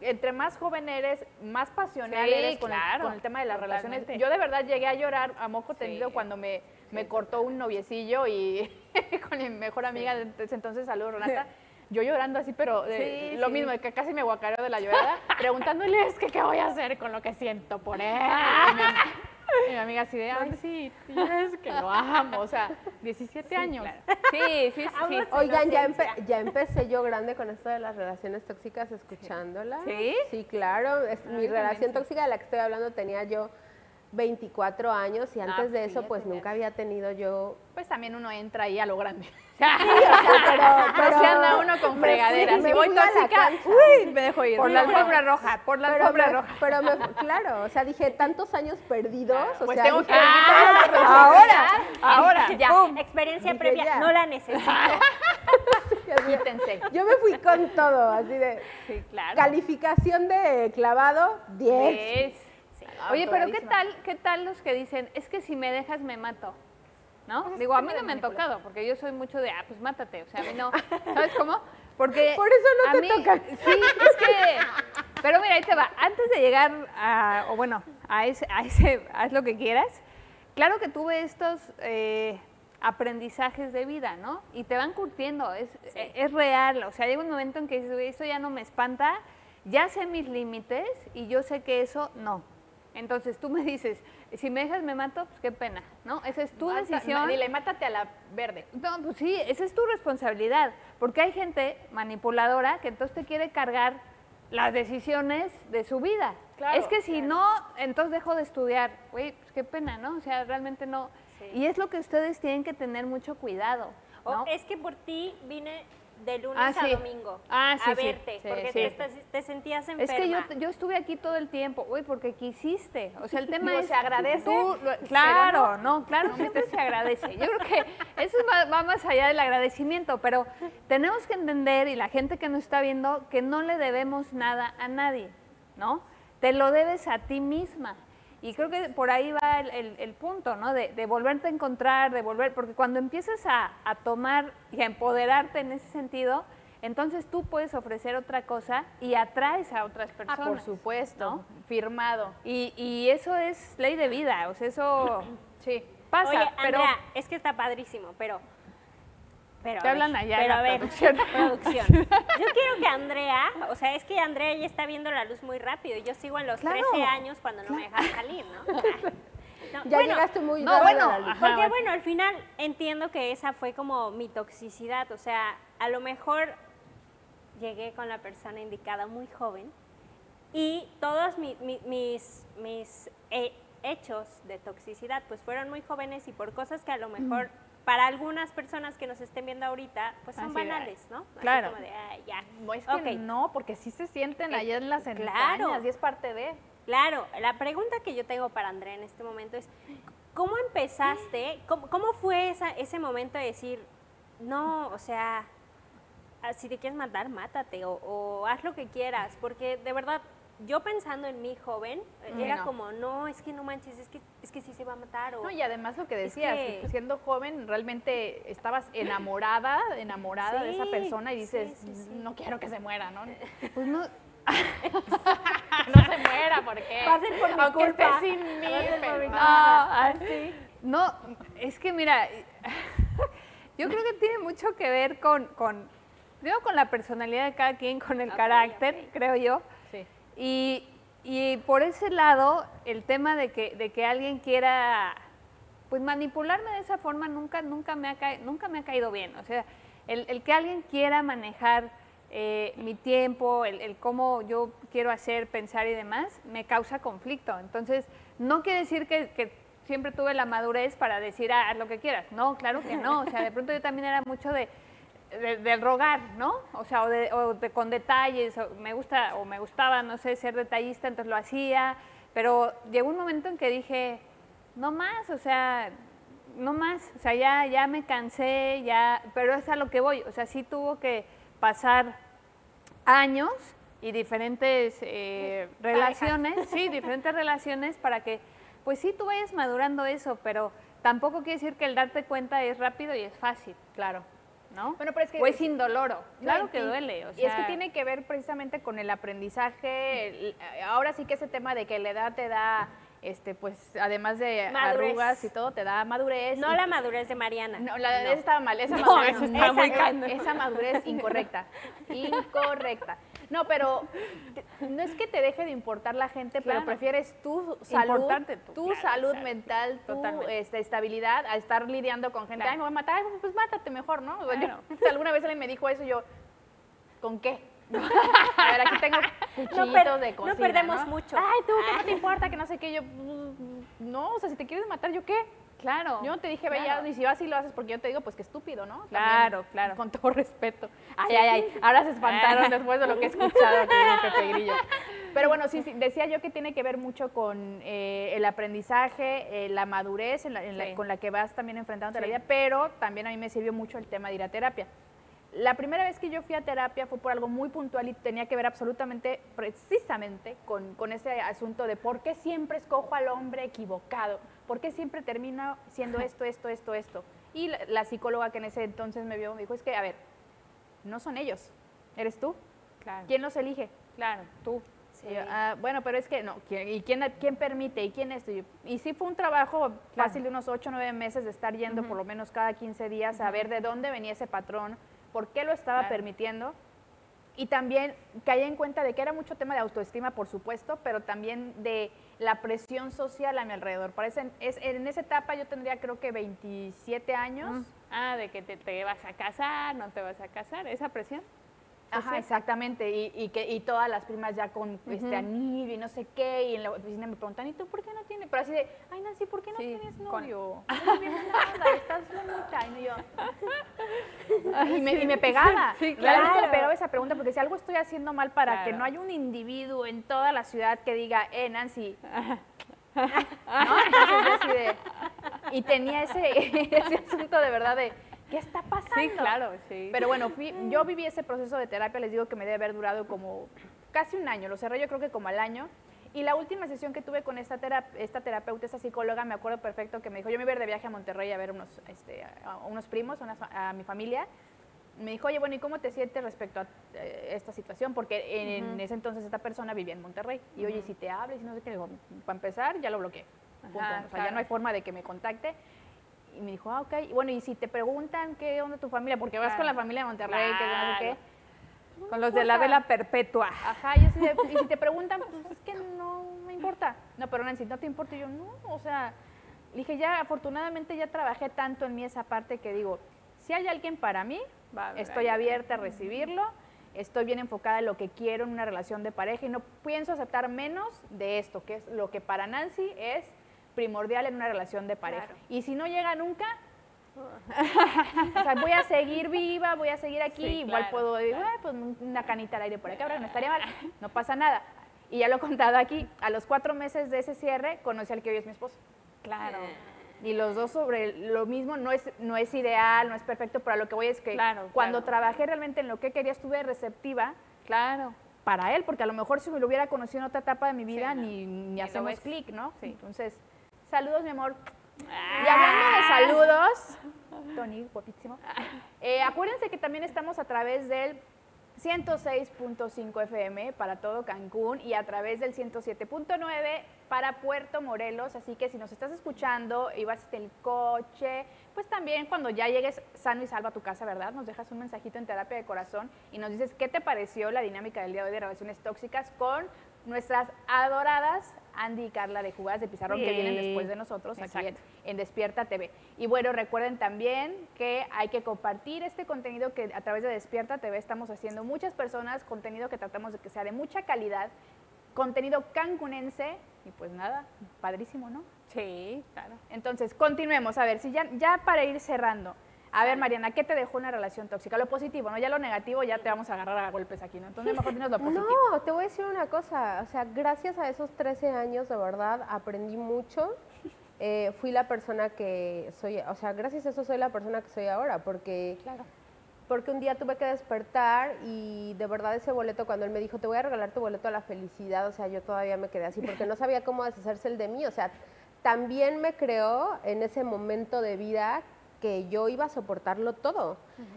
entre más joven eres, más pasional Sí, eres con, el- claro, con el tema de las relaciones. Yo de verdad llegué a llorar a moco tendido Sí. cuando me, me cortó un noviecillo y [LAUGHS] con mi mejor amiga de entonces, saludos Renata, yo llorando así, pero de- Sí, lo sí. mismo, de que casi me guacareo de la llorada, preguntándole, es que qué voy a hacer con lo que siento por él. [LAUGHS] Mi, amiga así de, ay, sí, tía, es que lo amo, o sea, 17 años. Sí, sí, sí. Oigan, ya, empe- ya empecé yo grande con esto de las relaciones tóxicas escuchándola. ¿Sí? Sí, claro. Es- mi relación tóxica de la que estoy hablando tenía yo 24 años y antes de sí, eso pues nunca había tenido yo... Pues también uno entra ahí a lo grande. Sí, [LAUGHS] o sea, pero, se anda uno con fregaderas. fui- Si voy tóxica, uy, me dejo ir. Por la alfombra roja, por la alfombra roja. pero me, claro, o sea, dije, tantos años perdidos, o Pues sea, tengo dije, que "Ah, ahora, ahora, Ya, ¡pum! experiencia previa, ya. no la necesito. [LAUGHS] quítense. Yo me fui con todo, así de Sí, claro. calificación de clavado, 10. Es. Oye, pero ¿qué tal, ¿qué tal los que dicen, es que si me dejas me mato? ¿No? Digo, a mí no me han tocado, porque yo soy mucho de, ah, pues mátate. O sea, a mí no, ¿sabes cómo? Porque [LAUGHS] Por eso no a te mí- tocan. Sí, es que, pero mira, ahí te va. Antes de llegar a, o bueno, a ese, a ese, haz lo que quieras, claro que tuve estos eh, aprendizajes de vida, ¿no? Y te van curtiendo, es, es real. O sea, llega un momento en que dices, "Güey, esto ya no me espanta, ya sé mis límites y yo sé que eso no. Entonces tú me dices, si me dejas me mato, pues qué pena, ¿no? Esa es tu Mata- decisión. Dile, mátate a la verde. No, pues sí, esa es tu responsabilidad, porque hay gente manipuladora que entonces te quiere cargar las decisiones de su vida. Claro, es que si no, entonces dejo de estudiar. Güey, pues qué pena, ¿no? O sea, realmente no. Y es lo que ustedes tienen que tener mucho cuidado. ¿no? es que por ti vine de lunes Ah, a domingo Ah, sí, a verte, sí, porque. Te, sentías enferma. Es que yo, yo estuve aquí todo el tiempo, güey, porque quisiste. O sea, el [LAUGHS] tema es... ¿se agradece? tú lo- Pero claro, no, claro, siempre se agradece. Yo creo que eso va, va más allá del agradecimiento, pero tenemos que entender, y la gente que nos está viendo, que no le debemos nada a nadie, ¿no? Te lo debes a ti misma. Y creo que por ahí va el, el- el punto, ¿no? De, de volverte a encontrar, de volver, porque cuando empiezas a, a tomar y a empoderarte en ese sentido, entonces tú puedes ofrecer otra cosa y atraes a otras Ah, personas. por supuesto, ¿no? firmado. Y, y eso es ley de vida, o sea, eso Sí. pasa, Oye, pero Andrea, es que está padrísimo, pero... pero Te a hablan ver, allá Pero la a ver, producción. [LAUGHS] producción. Yo quiero que Andrea, o sea, es que Andrea ya está viendo la luz muy rápido. y Yo sigo en los Claro. 13 años cuando no me dejan salir, ¿no? [LAUGHS] No, Ya bueno, llegaste muy no, tarde bueno, a la luz. ajá. Porque bueno. bueno, al final entiendo que esa fue como mi toxicidad, o sea, a lo mejor llegué con la persona indicada muy joven y todos mi- mi- mis, mis eh, hechos de toxicidad pues fueron muy jóvenes y por cosas que a lo mejor para algunas personas que nos estén viendo ahorita pues son Así banales, ¿no? Así claro. como de, "Ay, ya. No es que no, porque sí se sienten Eh, allá en las claro. entrañas y es parte de. Claro, la pregunta que yo tengo para Andrea en este momento es, ¿cómo empezaste? ¿Cómo, cómo fue esa, ese momento de decir, no, o sea, ah, si te quieres matar, mátate o, o haz lo que quieras? Porque de verdad, yo pensando en mi joven, eh, era no. como, no, es que no manches, es que, es que sí se va a matar. O, No, y además lo que decías, que siendo joven realmente estabas enamorada, enamorada de esa persona y dices, sí, sí, sí. no quiero que se muera, ¿no? pues no, [LAUGHS] no se muera, porque Pasen por mi aunque culpa. esté sin mí, por mi culpa. así, no, es que mira, [LAUGHS] yo creo que tiene mucho que ver con, con, digo, con la personalidad de cada quien, con el carácter, creo yo. Y, y por ese lado, el tema de que, de que alguien quiera pues manipularme de esa forma nunca, nunca, me, ha ca- nunca me ha caído bien. O sea, el, el que alguien quiera manejar eh, mi tiempo, el, el cómo yo quiero hacer, pensar y demás, me causa conflicto. Entonces, no quiere decir que, que siempre tuve la madurez para decir, ah, haz lo que quieras. No, claro que no. O sea, de pronto yo también era mucho de, de- del rogar, ¿no? O sea, o, de, o de- con detalles, o me gusta, o me gustaba, no sé, ser detallista, entonces lo hacía, pero llegó un momento en que dije, no más, o sea, no más, o sea, ya, ya me cansé, ya, pero es a lo que voy, o sea, sí tuvo que pasar años y diferentes eh, relaciones, sí, [LAUGHS] diferentes relaciones para que, pues sí, tú vayas madurando eso, pero tampoco quiere decir que el darte cuenta es rápido y es fácil. Claro. ¿No? Bueno, pero es que- o es indoloro. Claro que duele. O y es que sea, tiene que ver precisamente con el aprendizaje. el- ahora sí que ese tema de que la edad te da, este, pues, además de Madurez. arrugas y todo, te da madurez. No y- la madurez de Mariana. No, la esa estaba mal, esa No, madurez, esa, esa madurez incorrecta, incorrecta. No, pero no es que te deje de importar la gente, pero prefieres tu salud, tú, tu claro, salud mental, tu este, estabilidad, a estar lidiando con gente, ay, me voy a matar, Ay, pues mátate mejor, ¿no? Yo- [LAUGHS] alguna vez alguien me dijo eso y yo, ¿con qué? [LAUGHS] A ver, aquí tengo [LAUGHS] cuchillitos per- de no cocina, perdemos mucho. Ay, tú, ¿qué no te importa? Que no sé qué, yo, "Mm, no, o sea, si te quieres matar, ¿yo qué? Claro. Yo no te dije, claro. y si vas y lo haces porque yo te digo, pues qué estúpido, ¿no? Claro, claro. Con todo [LAUGHS] respeto. Ay, ay, ay, ahora se espantaron después de lo que he escuchado que dijo Pepe [LAUGHS] Grillo. Pero bueno, sí, sí, decía yo que tiene que ver mucho con eh, el aprendizaje, eh, la madurez en la- en la- con la que vas también enfrentando la Sí. vida, pero también a mí me sirvió mucho el tema de ir a terapia. La primera vez que yo fui a terapia fue por algo muy puntual y tenía que ver absolutamente, precisamente, con, con ese asunto de por qué siempre escojo al hombre equivocado, por qué siempre termino siendo esto, esto, esto, esto. Y la, la psicóloga que en ese entonces me vio me dijo, es que, a ver, no son ellos, eres tú. Claro. ¿Quién los elige? Claro, tú. Yo, "Ah, bueno, pero es que no, ¿quién- ¿y quién, quién permite? ¿Y quién esto? Y, sí fue un trabajo fácil de unos 8 o 9 meses de estar yendo por lo menos cada 15 días a ver de dónde venía ese patrón, por qué lo estaba Claro. permitiendo. Y también caí en cuenta de que era mucho tema de autoestima, por supuesto, pero también de la presión social a mi alrededor. Parece, es, en esa etapa yo tendría creo que 27 años. Ah, de que te, te vas a casar, no te vas a casar, esa presión. Ajá, exactamente. Y, y que, y todas las primas ya con este anillo y no sé qué. Y en la oficina me preguntan, ¿y tú por qué no tienes? Pero así de, ay, Nancy, ¿por qué no Sí, tienes con- novio? [LAUGHS] No tienes nada, estás mucha. Y no, yo. y, me, y me pegaba. Sí, Realmente claro. me pegaba esa pregunta porque si algo estoy haciendo mal para que no haya un individuo en toda la ciudad que diga, eh, Nancy. [LAUGHS] ¿No? Entonces así de. Y tenía ese, [LAUGHS] ese asunto de verdad de, ¿qué está pasando? Sí, claro, sí. Pero bueno, fui- yo viví ese proceso de terapia, les digo que me debe haber durado como casi un año, lo cerré yo creo que como al año. Y la última sesión que tuve con esta, terap- esta terapeuta, esta psicóloga, me acuerdo perfecto que me dijo, yo me iba a ir de viaje a Monterrey a ver unos, este, a a unos primos, unas a mi familia. Me dijo, oye, bueno, ¿y cómo te sientes respecto a eh, esta situación? Porque en, ese entonces esta persona vivía en Monterrey. Y oye, si te hablas y no sé qué, digo, para empezar, ya lo bloqueé. Ajá, o sea, ya claro. no hay forma de que me contacte. Y me dijo, ah, ok. Y bueno, y si te preguntan qué onda tu familia, porque vas con Claro. la familia de Monterrey, que no sé qué. Claro. Con los de la vela perpetua. Ajá, yo sí de- y si te preguntan, pues es que no me importa. No, pero Nancy, ¿no te importa? Y yo, no, o sea, dije, ya, afortunadamente ya trabajé tanto en mí esa parte que digo, si hay alguien para mí, Va estoy abierta a recibirlo, estoy bien enfocada en lo que quiero en una relación de pareja y no pienso aceptar menos de esto, que es lo que para Nancy es primordial en una relación de pareja. Claro. Y si no llega nunca, [LAUGHS] [LAUGHS] o sea, voy a seguir viva, voy a seguir aquí, Sí, igual claro, puedo decir, "Ah, pues una canita al aire por acá, no estaría mal, no pasa nada. Y ya lo he contado aquí, a los cuatro meses de ese cierre, conocí al que hoy es mi esposo. Claro. Y los dos sobre lo mismo, no es, no es ideal, no es perfecto, pero a lo que voy es que Claro, cuando claro. trabajé realmente en lo que quería, estuve receptiva Claro. para él, porque a lo mejor si me lo hubiera conocido en otra etapa de mi vida, no. ni, ni hacemos clic, ¿no? Sí. Entonces, saludos, mi amor. Ah. Y hablando de saludos, Tony, guapísimo. eh, acuérdense que también estamos a través del 106.5 FM para todo Cancún y a través del 107.9 para Puerto Morelos. Así que si nos estás escuchando y vas en el coche, pues también cuando ya llegues sano y salvo a tu casa, ¿verdad? Nos dejas un mensajito en terapia de corazón y nos dices qué te pareció la dinámica del día de hoy de relaciones tóxicas con nuestras adoradas Andy y Carla de Jugadas de Pizarrón que vienen después de nosotros aquí en, en Despierta TV. Y bueno, recuerden también que hay que compartir este contenido que a través de Despierta TV estamos haciendo muchas personas, contenido que tratamos de que sea de mucha calidad, contenido cancunense y pues nada, padrísimo, ¿no? Sí, claro. Entonces, continuemos, a ver, si ya, ya para ir cerrando. A ver, Mariana, ¿qué te dejó una relación tóxica? Lo positivo, ¿no? Ya lo negativo ya te vamos a agarrar a golpes aquí, ¿no? Entonces, mejor dinos lo positivo. No, te voy a decir una cosa, o sea, gracias a esos 13 años de verdad aprendí mucho. Eh, fui la persona que soy, o sea, gracias a eso soy la persona que soy ahora, porque, porque un día tuve que despertar y de verdad ese boleto, cuando él me dijo, te voy a regalar tu boleto a la felicidad, o sea, yo todavía me quedé así, porque no sabía cómo deshacerse el de mí, o sea, también me creó en ese momento de vida que yo iba a soportarlo todo.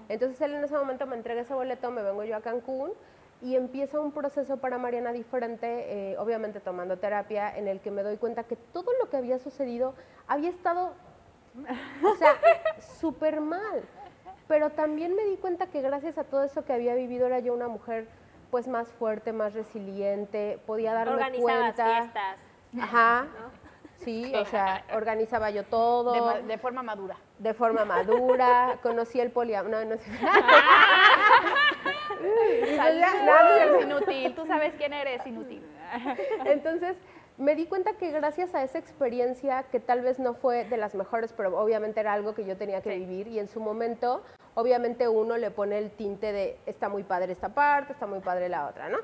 Entonces él en ese momento me entrega ese boleto, me vengo yo a Cancún y empieza un proceso para Mariana diferente, eh, obviamente tomando terapia, en el que me doy cuenta que todo lo que había sucedido había estado, o sea, [LAUGHS] súper mal. Pero también me di cuenta que gracias a todo eso que había vivido era yo una mujer pues más fuerte, más resiliente, podía darme Organizabas cuenta. fiestas. Ajá. Sí, o sea, organizaba yo todo De, ma- de forma madura. de forma madura, conocí el poliamor. No, no sé. Saludos, inútil. Tú sabes quién eres, inútil. Entonces, me di cuenta que gracias a esa experiencia, que tal vez no fue de las mejores, pero obviamente era algo que yo tenía que vivir, y en su momento, obviamente uno le pone el tinte de, está muy padre esta parte, está muy padre la otra, ¿no?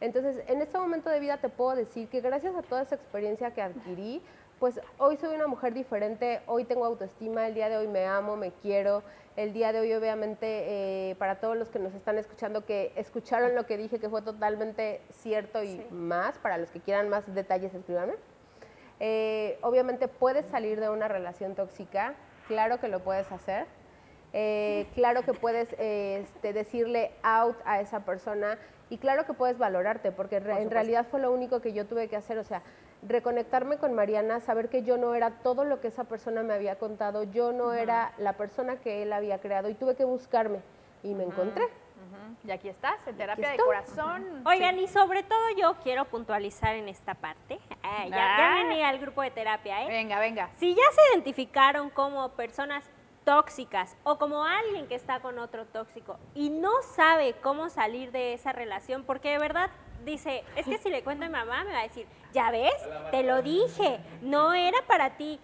Entonces, en este momento de vida te puedo decir que gracias a toda esa experiencia que adquirí, pues hoy soy una mujer diferente, hoy tengo autoestima, el día de hoy me amo, me quiero, el día de hoy obviamente eh, para todos los que nos están escuchando que escucharon lo que dije que fue totalmente cierto y más, para los que quieran más detalles escríbanme. Eh, obviamente puedes salir de una relación tóxica, claro que lo puedes hacer. Eh, claro que puedes este, decirle out a esa persona y claro que puedes valorarte, porque en realidad fue lo único que yo tuve que hacer, o sea, reconectarme con Mariana, saber que yo no era todo lo que esa persona me había contado, yo no era la persona que él había creado y tuve que buscarme y me encontré. Y aquí estás, en terapia de corazón. Oigan, y sobre todo yo quiero puntualizar en esta parte. Ah, ya, ya Ah. vení al grupo de terapia, ¿eh? Venga, venga. Si ya se identificaron como personas tóxicas o como alguien que está con otro tóxico y no sabe cómo salir de esa relación, porque de verdad dice, es que si le cuento a mi mamá me va a decir, ya ves, te lo dije, no era para ti,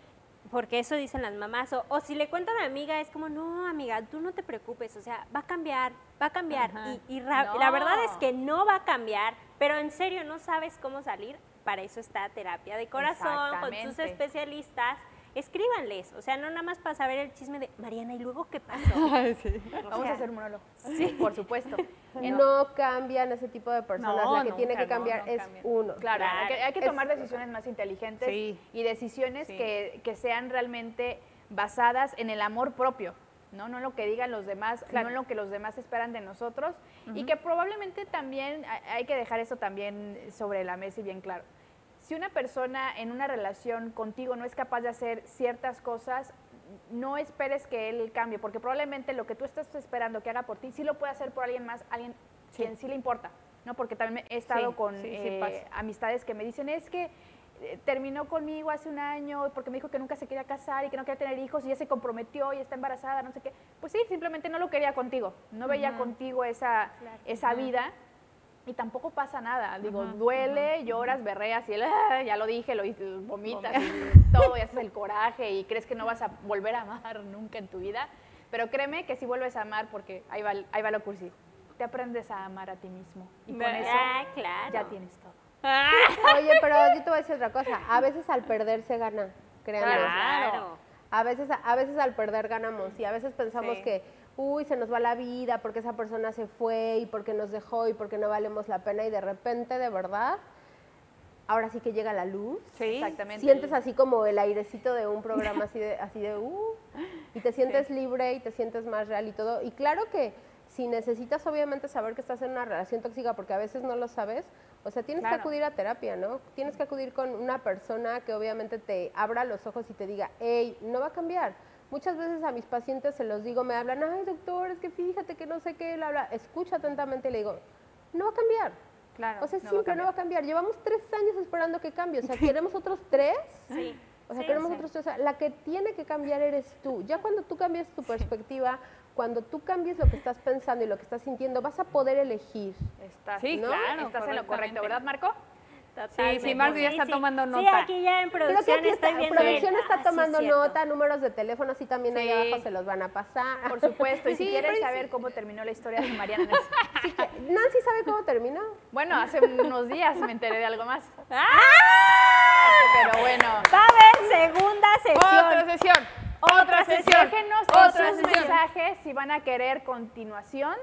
porque eso dicen las mamás, o, o si le cuento a mi amiga es como, no, amiga, tú no te preocupes, o sea, va a cambiar, va a cambiar, y, y ra- No. la verdad es que no va a cambiar, pero en serio no sabes cómo salir, para eso está terapia de corazón, con sus especialistas, escríbanles, o sea, no nada más para saber el chisme de Mariana y luego qué pasó. [LAUGHS] Vamos a hacer un monólogo. Sí, por supuesto. [LAUGHS] No cambian ese tipo de personas, No, la que tiene que cambiar no, no es cambian. uno. Claro, hay que, hay que Es- tomar decisiones más inteligentes Sí. y decisiones Sí. que, que sean realmente basadas en el amor propio, ¿no? No en lo que digan los demás, no en lo que los demás esperan de nosotros y que probablemente también hay que dejar eso también sobre la mesa y bien claro. Si una persona en una relación contigo no es capaz de hacer ciertas cosas, no esperes que él cambie, porque probablemente lo que tú estás esperando que haga por ti, sí lo puede hacer por alguien más, alguien quien sí le importa, ¿no? Porque también he estado Sí, con sí, sí eh, amistades que me dicen, es que eh, terminó conmigo hace un año porque me dijo que nunca se quería casar y que no quería tener hijos y ya se comprometió y está embarazada, no sé qué. Pues sí, simplemente no lo quería contigo, no veía contigo esa, esa vida y tampoco pasa nada. Digo, duele, lloras, berreas y él, "Ah", ya lo dije, lo vomitas y todo y haces el coraje y crees que no vas a volver a amar nunca en tu vida. Pero créeme que sí vuelves a amar porque ahí va, ahí va lo cursi. Te aprendes a amar a ti mismo y con eso Ah, claro. ya tienes todo. Oye, pero yo te voy a decir otra cosa. A veces al perder se gana, créanme. Claro. A veces, a veces al perder ganamos y a veces pensamos Sí. que, uy, se nos va la vida porque esa persona se fue y porque nos dejó y porque no valemos la pena y de repente, de verdad, ahora sí que llega la luz. Sí. Exactamente. Sientes así como el airecito de un programa así de, así de, uh, y te sientes libre y te sientes más real y todo. Y claro que si necesitas obviamente saber que estás en una relación tóxica, porque a veces no lo sabes, o sea, tienes que acudir a terapia, ¿no? Tienes que acudir con una persona que obviamente te abra los ojos y te diga, hey, no va a cambiar. Muchas veces a mis pacientes se los digo, me hablan, ay doctor, es que fíjate que no sé qué, bla, bla. Escucho atentamente y le digo, no va a cambiar. Claro. O sea, no va no va a cambiar. Llevamos tres años esperando que cambie. O sea, [LAUGHS] ¿queremos otros tres? Sí. O sea, Sí, queremos sí. otros tres. O sea, la que tiene que cambiar eres tú. Ya cuando tú cambies tu perspectiva, cuando tú cambies lo que estás pensando y lo que estás sintiendo, vas a poder elegir. Estás, Sí, ¿no? claro. estás en lo correcto. ¿verdad, Marco? Sí, sí, Marco ya Sí, está sí. tomando Sí, nota. aquí ya en Creo que producción aquí está, estoy viendo. producción el- está ah, sí, tomando nota, números de teléfono, así también ahí Sí. abajo se los van a pasar. Por supuesto. Y [LAUGHS] si Sí, quieres saber cómo terminó la historia de Mariana. [LAUGHS] Nancy sabe cómo terminó. Bueno, hace unos días me enteré de algo más. [LAUGHS] ¡Ah! Pero bueno. Va a haber segunda sesión. Otra sesión. Otra sesión. Déjenos sus sesión. mensajes si van a querer continuación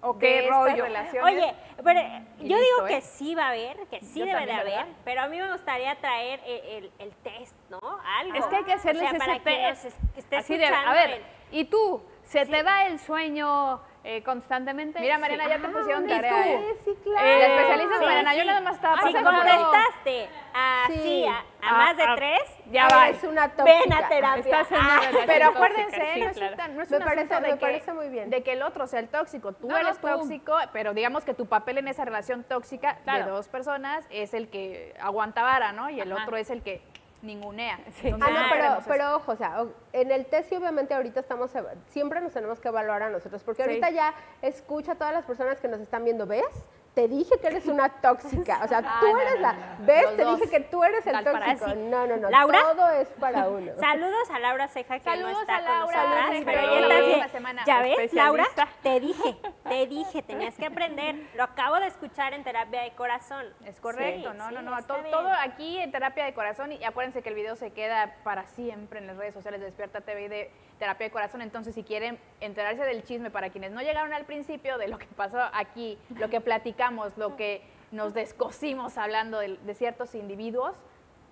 ¿O qué rollo? Oye, pero yo digo que ¿eh? sí va a haber, que sí Yo debe de haber, ¿verdad? pero a mí me gustaría traer el, el- el test, ¿no? Algo. Es que hay que hacerles o sea, para ese quien test. nos es- esté Así de, a ver, el- ¿Y tú? ¿Se te da el sueño eh, constantemente? Mira, Mariana, ya te pusieron ¿y tarea, tú? ¿eh? Sí, claro. La especialista es sí, Mariana, yo nada más estaba Si pasando. contestaste así Sí. a, a Ah, más de ah, tres, Ya va. Es una ven tóxica. a terapia. Estás en una Ah, relación Pero tóxica, acuérdense, sí, no, es claro. un- no es Me un parece- de me que, parece muy bien. de que el otro sea el tóxico. Tú No, no, eres tú. tóxico, pero digamos que tu papel en esa relación tóxica Claro. de dos personas es el que aguanta vara, ¿no? Y el Ajá. otro es el que ningunea. Sí. Ah, no, pero, pero ojo, o sea, o- en el test sí, obviamente ahorita estamos, eva- siempre nos tenemos que evaluar a nosotros, porque Sí. ahorita ya escucha a todas las personas que nos están viendo, ¿ves? Te dije que eres una tóxica, o sea, Ah, [LAUGHS] tú eres no, la, no, no. ¿ves? Los Te dos. dije que tú eres el tóxico. sí. No, no, no, ¿Laura? todo es para [LAUGHS] uno. Saludos a Laura Ceja que Saludos no está a Laura, con nosotras, Ceja, pero que ya la está semana, Ya ves, Laura, [LAUGHS] te dije, te dije, tenías que aprender. Lo acabo de escuchar en terapia de corazón. Es correcto, Sí, no, sí, no, no, todo, todo aquí en terapia de corazón y acuérdense que el video se queda para siempre en las redes sociales de Despierta TV y de terapia de corazón, entonces si quieren enterarse del chisme para quienes no llegaron al principio de lo que pasó aquí, lo que platicamos, lo que nos descosimos hablando de, de ciertos individuos,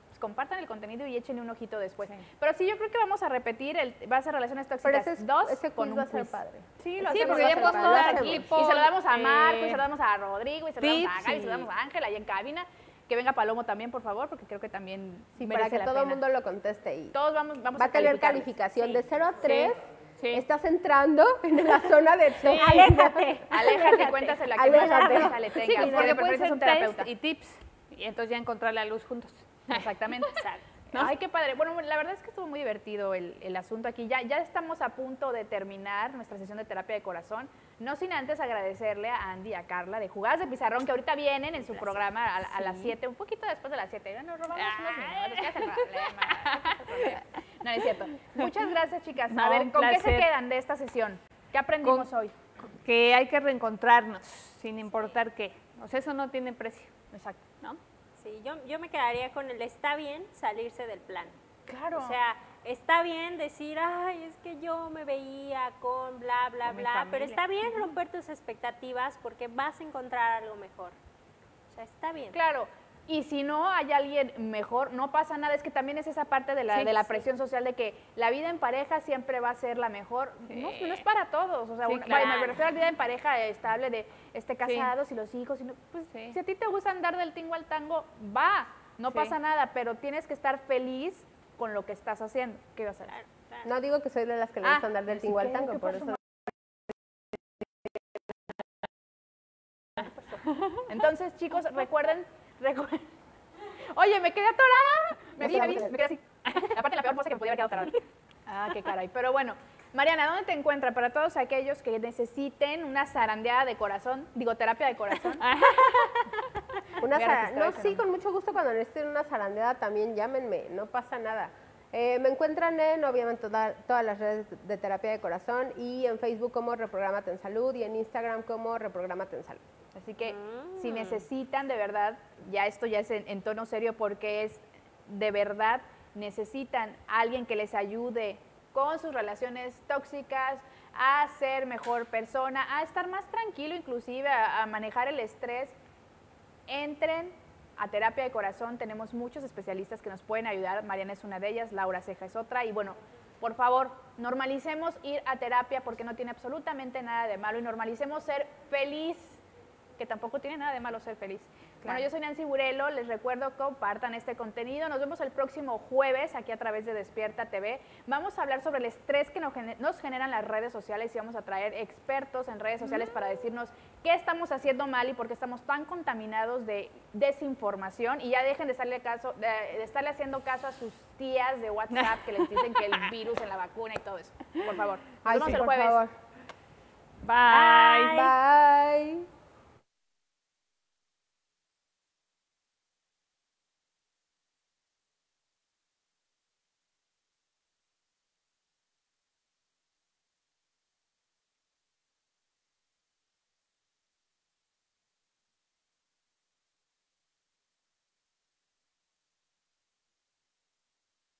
pues compartan el contenido y échenle un ojito después. Pero sí, yo creo que vamos a repetir, el, va a ser relaciones tóxicas ese, es- dos ese con un va a ser padre. Sí, lo Sí, hacemos, porque dado hacemos. equipos, Y se lo damos a Marco, y se lo damos a Rodrigo, y se lo damos a Gaby, y se lo damos a Ángela ahí en cabina. Que venga Palomo también, por favor, porque creo que también Sí, merece para que la todo el mundo lo conteste y Todos vamos, vamos va a tener calificación de 0 a 3. sí. Estás entrando en la zona de [LAUGHS] tóxico. Aléjate. Aléjate, cuéntaselo a quien más Aléjate. confianza le Sí, tengas. pues, porque porque de puede preferencia es ser un terapeuta. test y tips. Y entonces ya encontrar la luz juntos. [LAUGHS] Exactamente. ¿No? Ay, qué padre. Bueno, la verdad es que estuvo muy divertido el, el asunto aquí. Ya, ya estamos a punto de terminar nuestra sesión de terapia de corazón. No sin antes agradecerle a Andy y a Carla de Jugadas de Pizarrón, que ahorita vienen en su programa a, a las 7, un poquito después de las 7. Nos robamos unos minutos. ¿Qué problema? [LAUGHS] No, es cierto. Muchas gracias, chicas. No, a ver, ¿con qué se quedan de esta sesión? ¿Qué aprendimos Con- hoy? Que hay que reencontrarnos, sin importar qué. O sea, eso no tiene precio, Exacto. ¿no? Sí, yo, yo me quedaría con el está bien salirse del plan. Claro. O sea, está bien decir, ay, es que yo me veía con bla, bla, Con bla, pero está bien romper tus expectativas porque vas a encontrar algo mejor. O sea, está bien. Claro. Y si no hay alguien mejor, no pasa nada. Es que también es esa parte de la, Sí, de la sí. presión social de que la vida en pareja siempre va a ser la mejor. Sí. No, no es para todos. O sea, Sí, una- claro. me refiero a la vida en pareja estable de este casados y los hijos. Y no- pues, Sí. Si a ti te gusta andar del tingo al tango, va. No Sí. pasa nada, pero tienes que estar feliz con lo que estás haciendo. ¿Qué vas a hacer? No digo que soy de las que le Ah, gusta andar del sí, tingo al ¿qué- tango, por eso. [LAUGHS] Entonces, chicos, recuerden, [LAUGHS] Oye, me quedé atorada. Me di, me di, me quedé así. [LAUGHS] Aparte, la peor cosa que me podía haber quedado atorada. Ah, qué caray. Pero bueno, Mariana, ¿dónde te encuentras para todos aquellos que necesiten una zarandeada de corazón? Digo, terapia de corazón. [LAUGHS] Una zara- no, sí, con mucho gusto cuando necesiten una zarandeada también llámenme, no pasa nada. Eh, me encuentran en, obviamente, toda- todas las redes de terapia de corazón y en Facebook como Reprogramate en Salud y en Instagram como Reprogramate en Salud. Así que si necesitan de verdad, ya esto ya es en, en tono serio porque es de verdad, necesitan a alguien que les ayude con sus relaciones tóxicas, a ser mejor persona, a estar más tranquilo inclusive, a, a manejar el estrés, entren a terapia de corazón. Tenemos muchos especialistas que nos pueden ayudar. Mariana es una de ellas, Laura Ceja es otra. Y bueno, por favor, normalicemos ir a terapia porque no tiene absolutamente nada de malo y normalicemos ser feliz, que tampoco tiene nada de malo ser feliz. Bueno, yo soy Nancy Burelo, les recuerdo, compartan este contenido. Nos vemos el próximo jueves aquí a través de Despierta TV. Vamos a hablar sobre el estrés que nos gener- nos generan las redes sociales y vamos a traer expertos en redes sociales para decirnos qué estamos haciendo mal y por qué estamos tan contaminados de desinformación. Y ya dejen de estarle, caso, de, de estarle haciendo caso a sus tías de WhatsApp que les dicen que el [LAUGHS] virus en la vacuna y todo eso. Por favor. Nos Ay, vemos sí, el por jueves. Bye. Bye.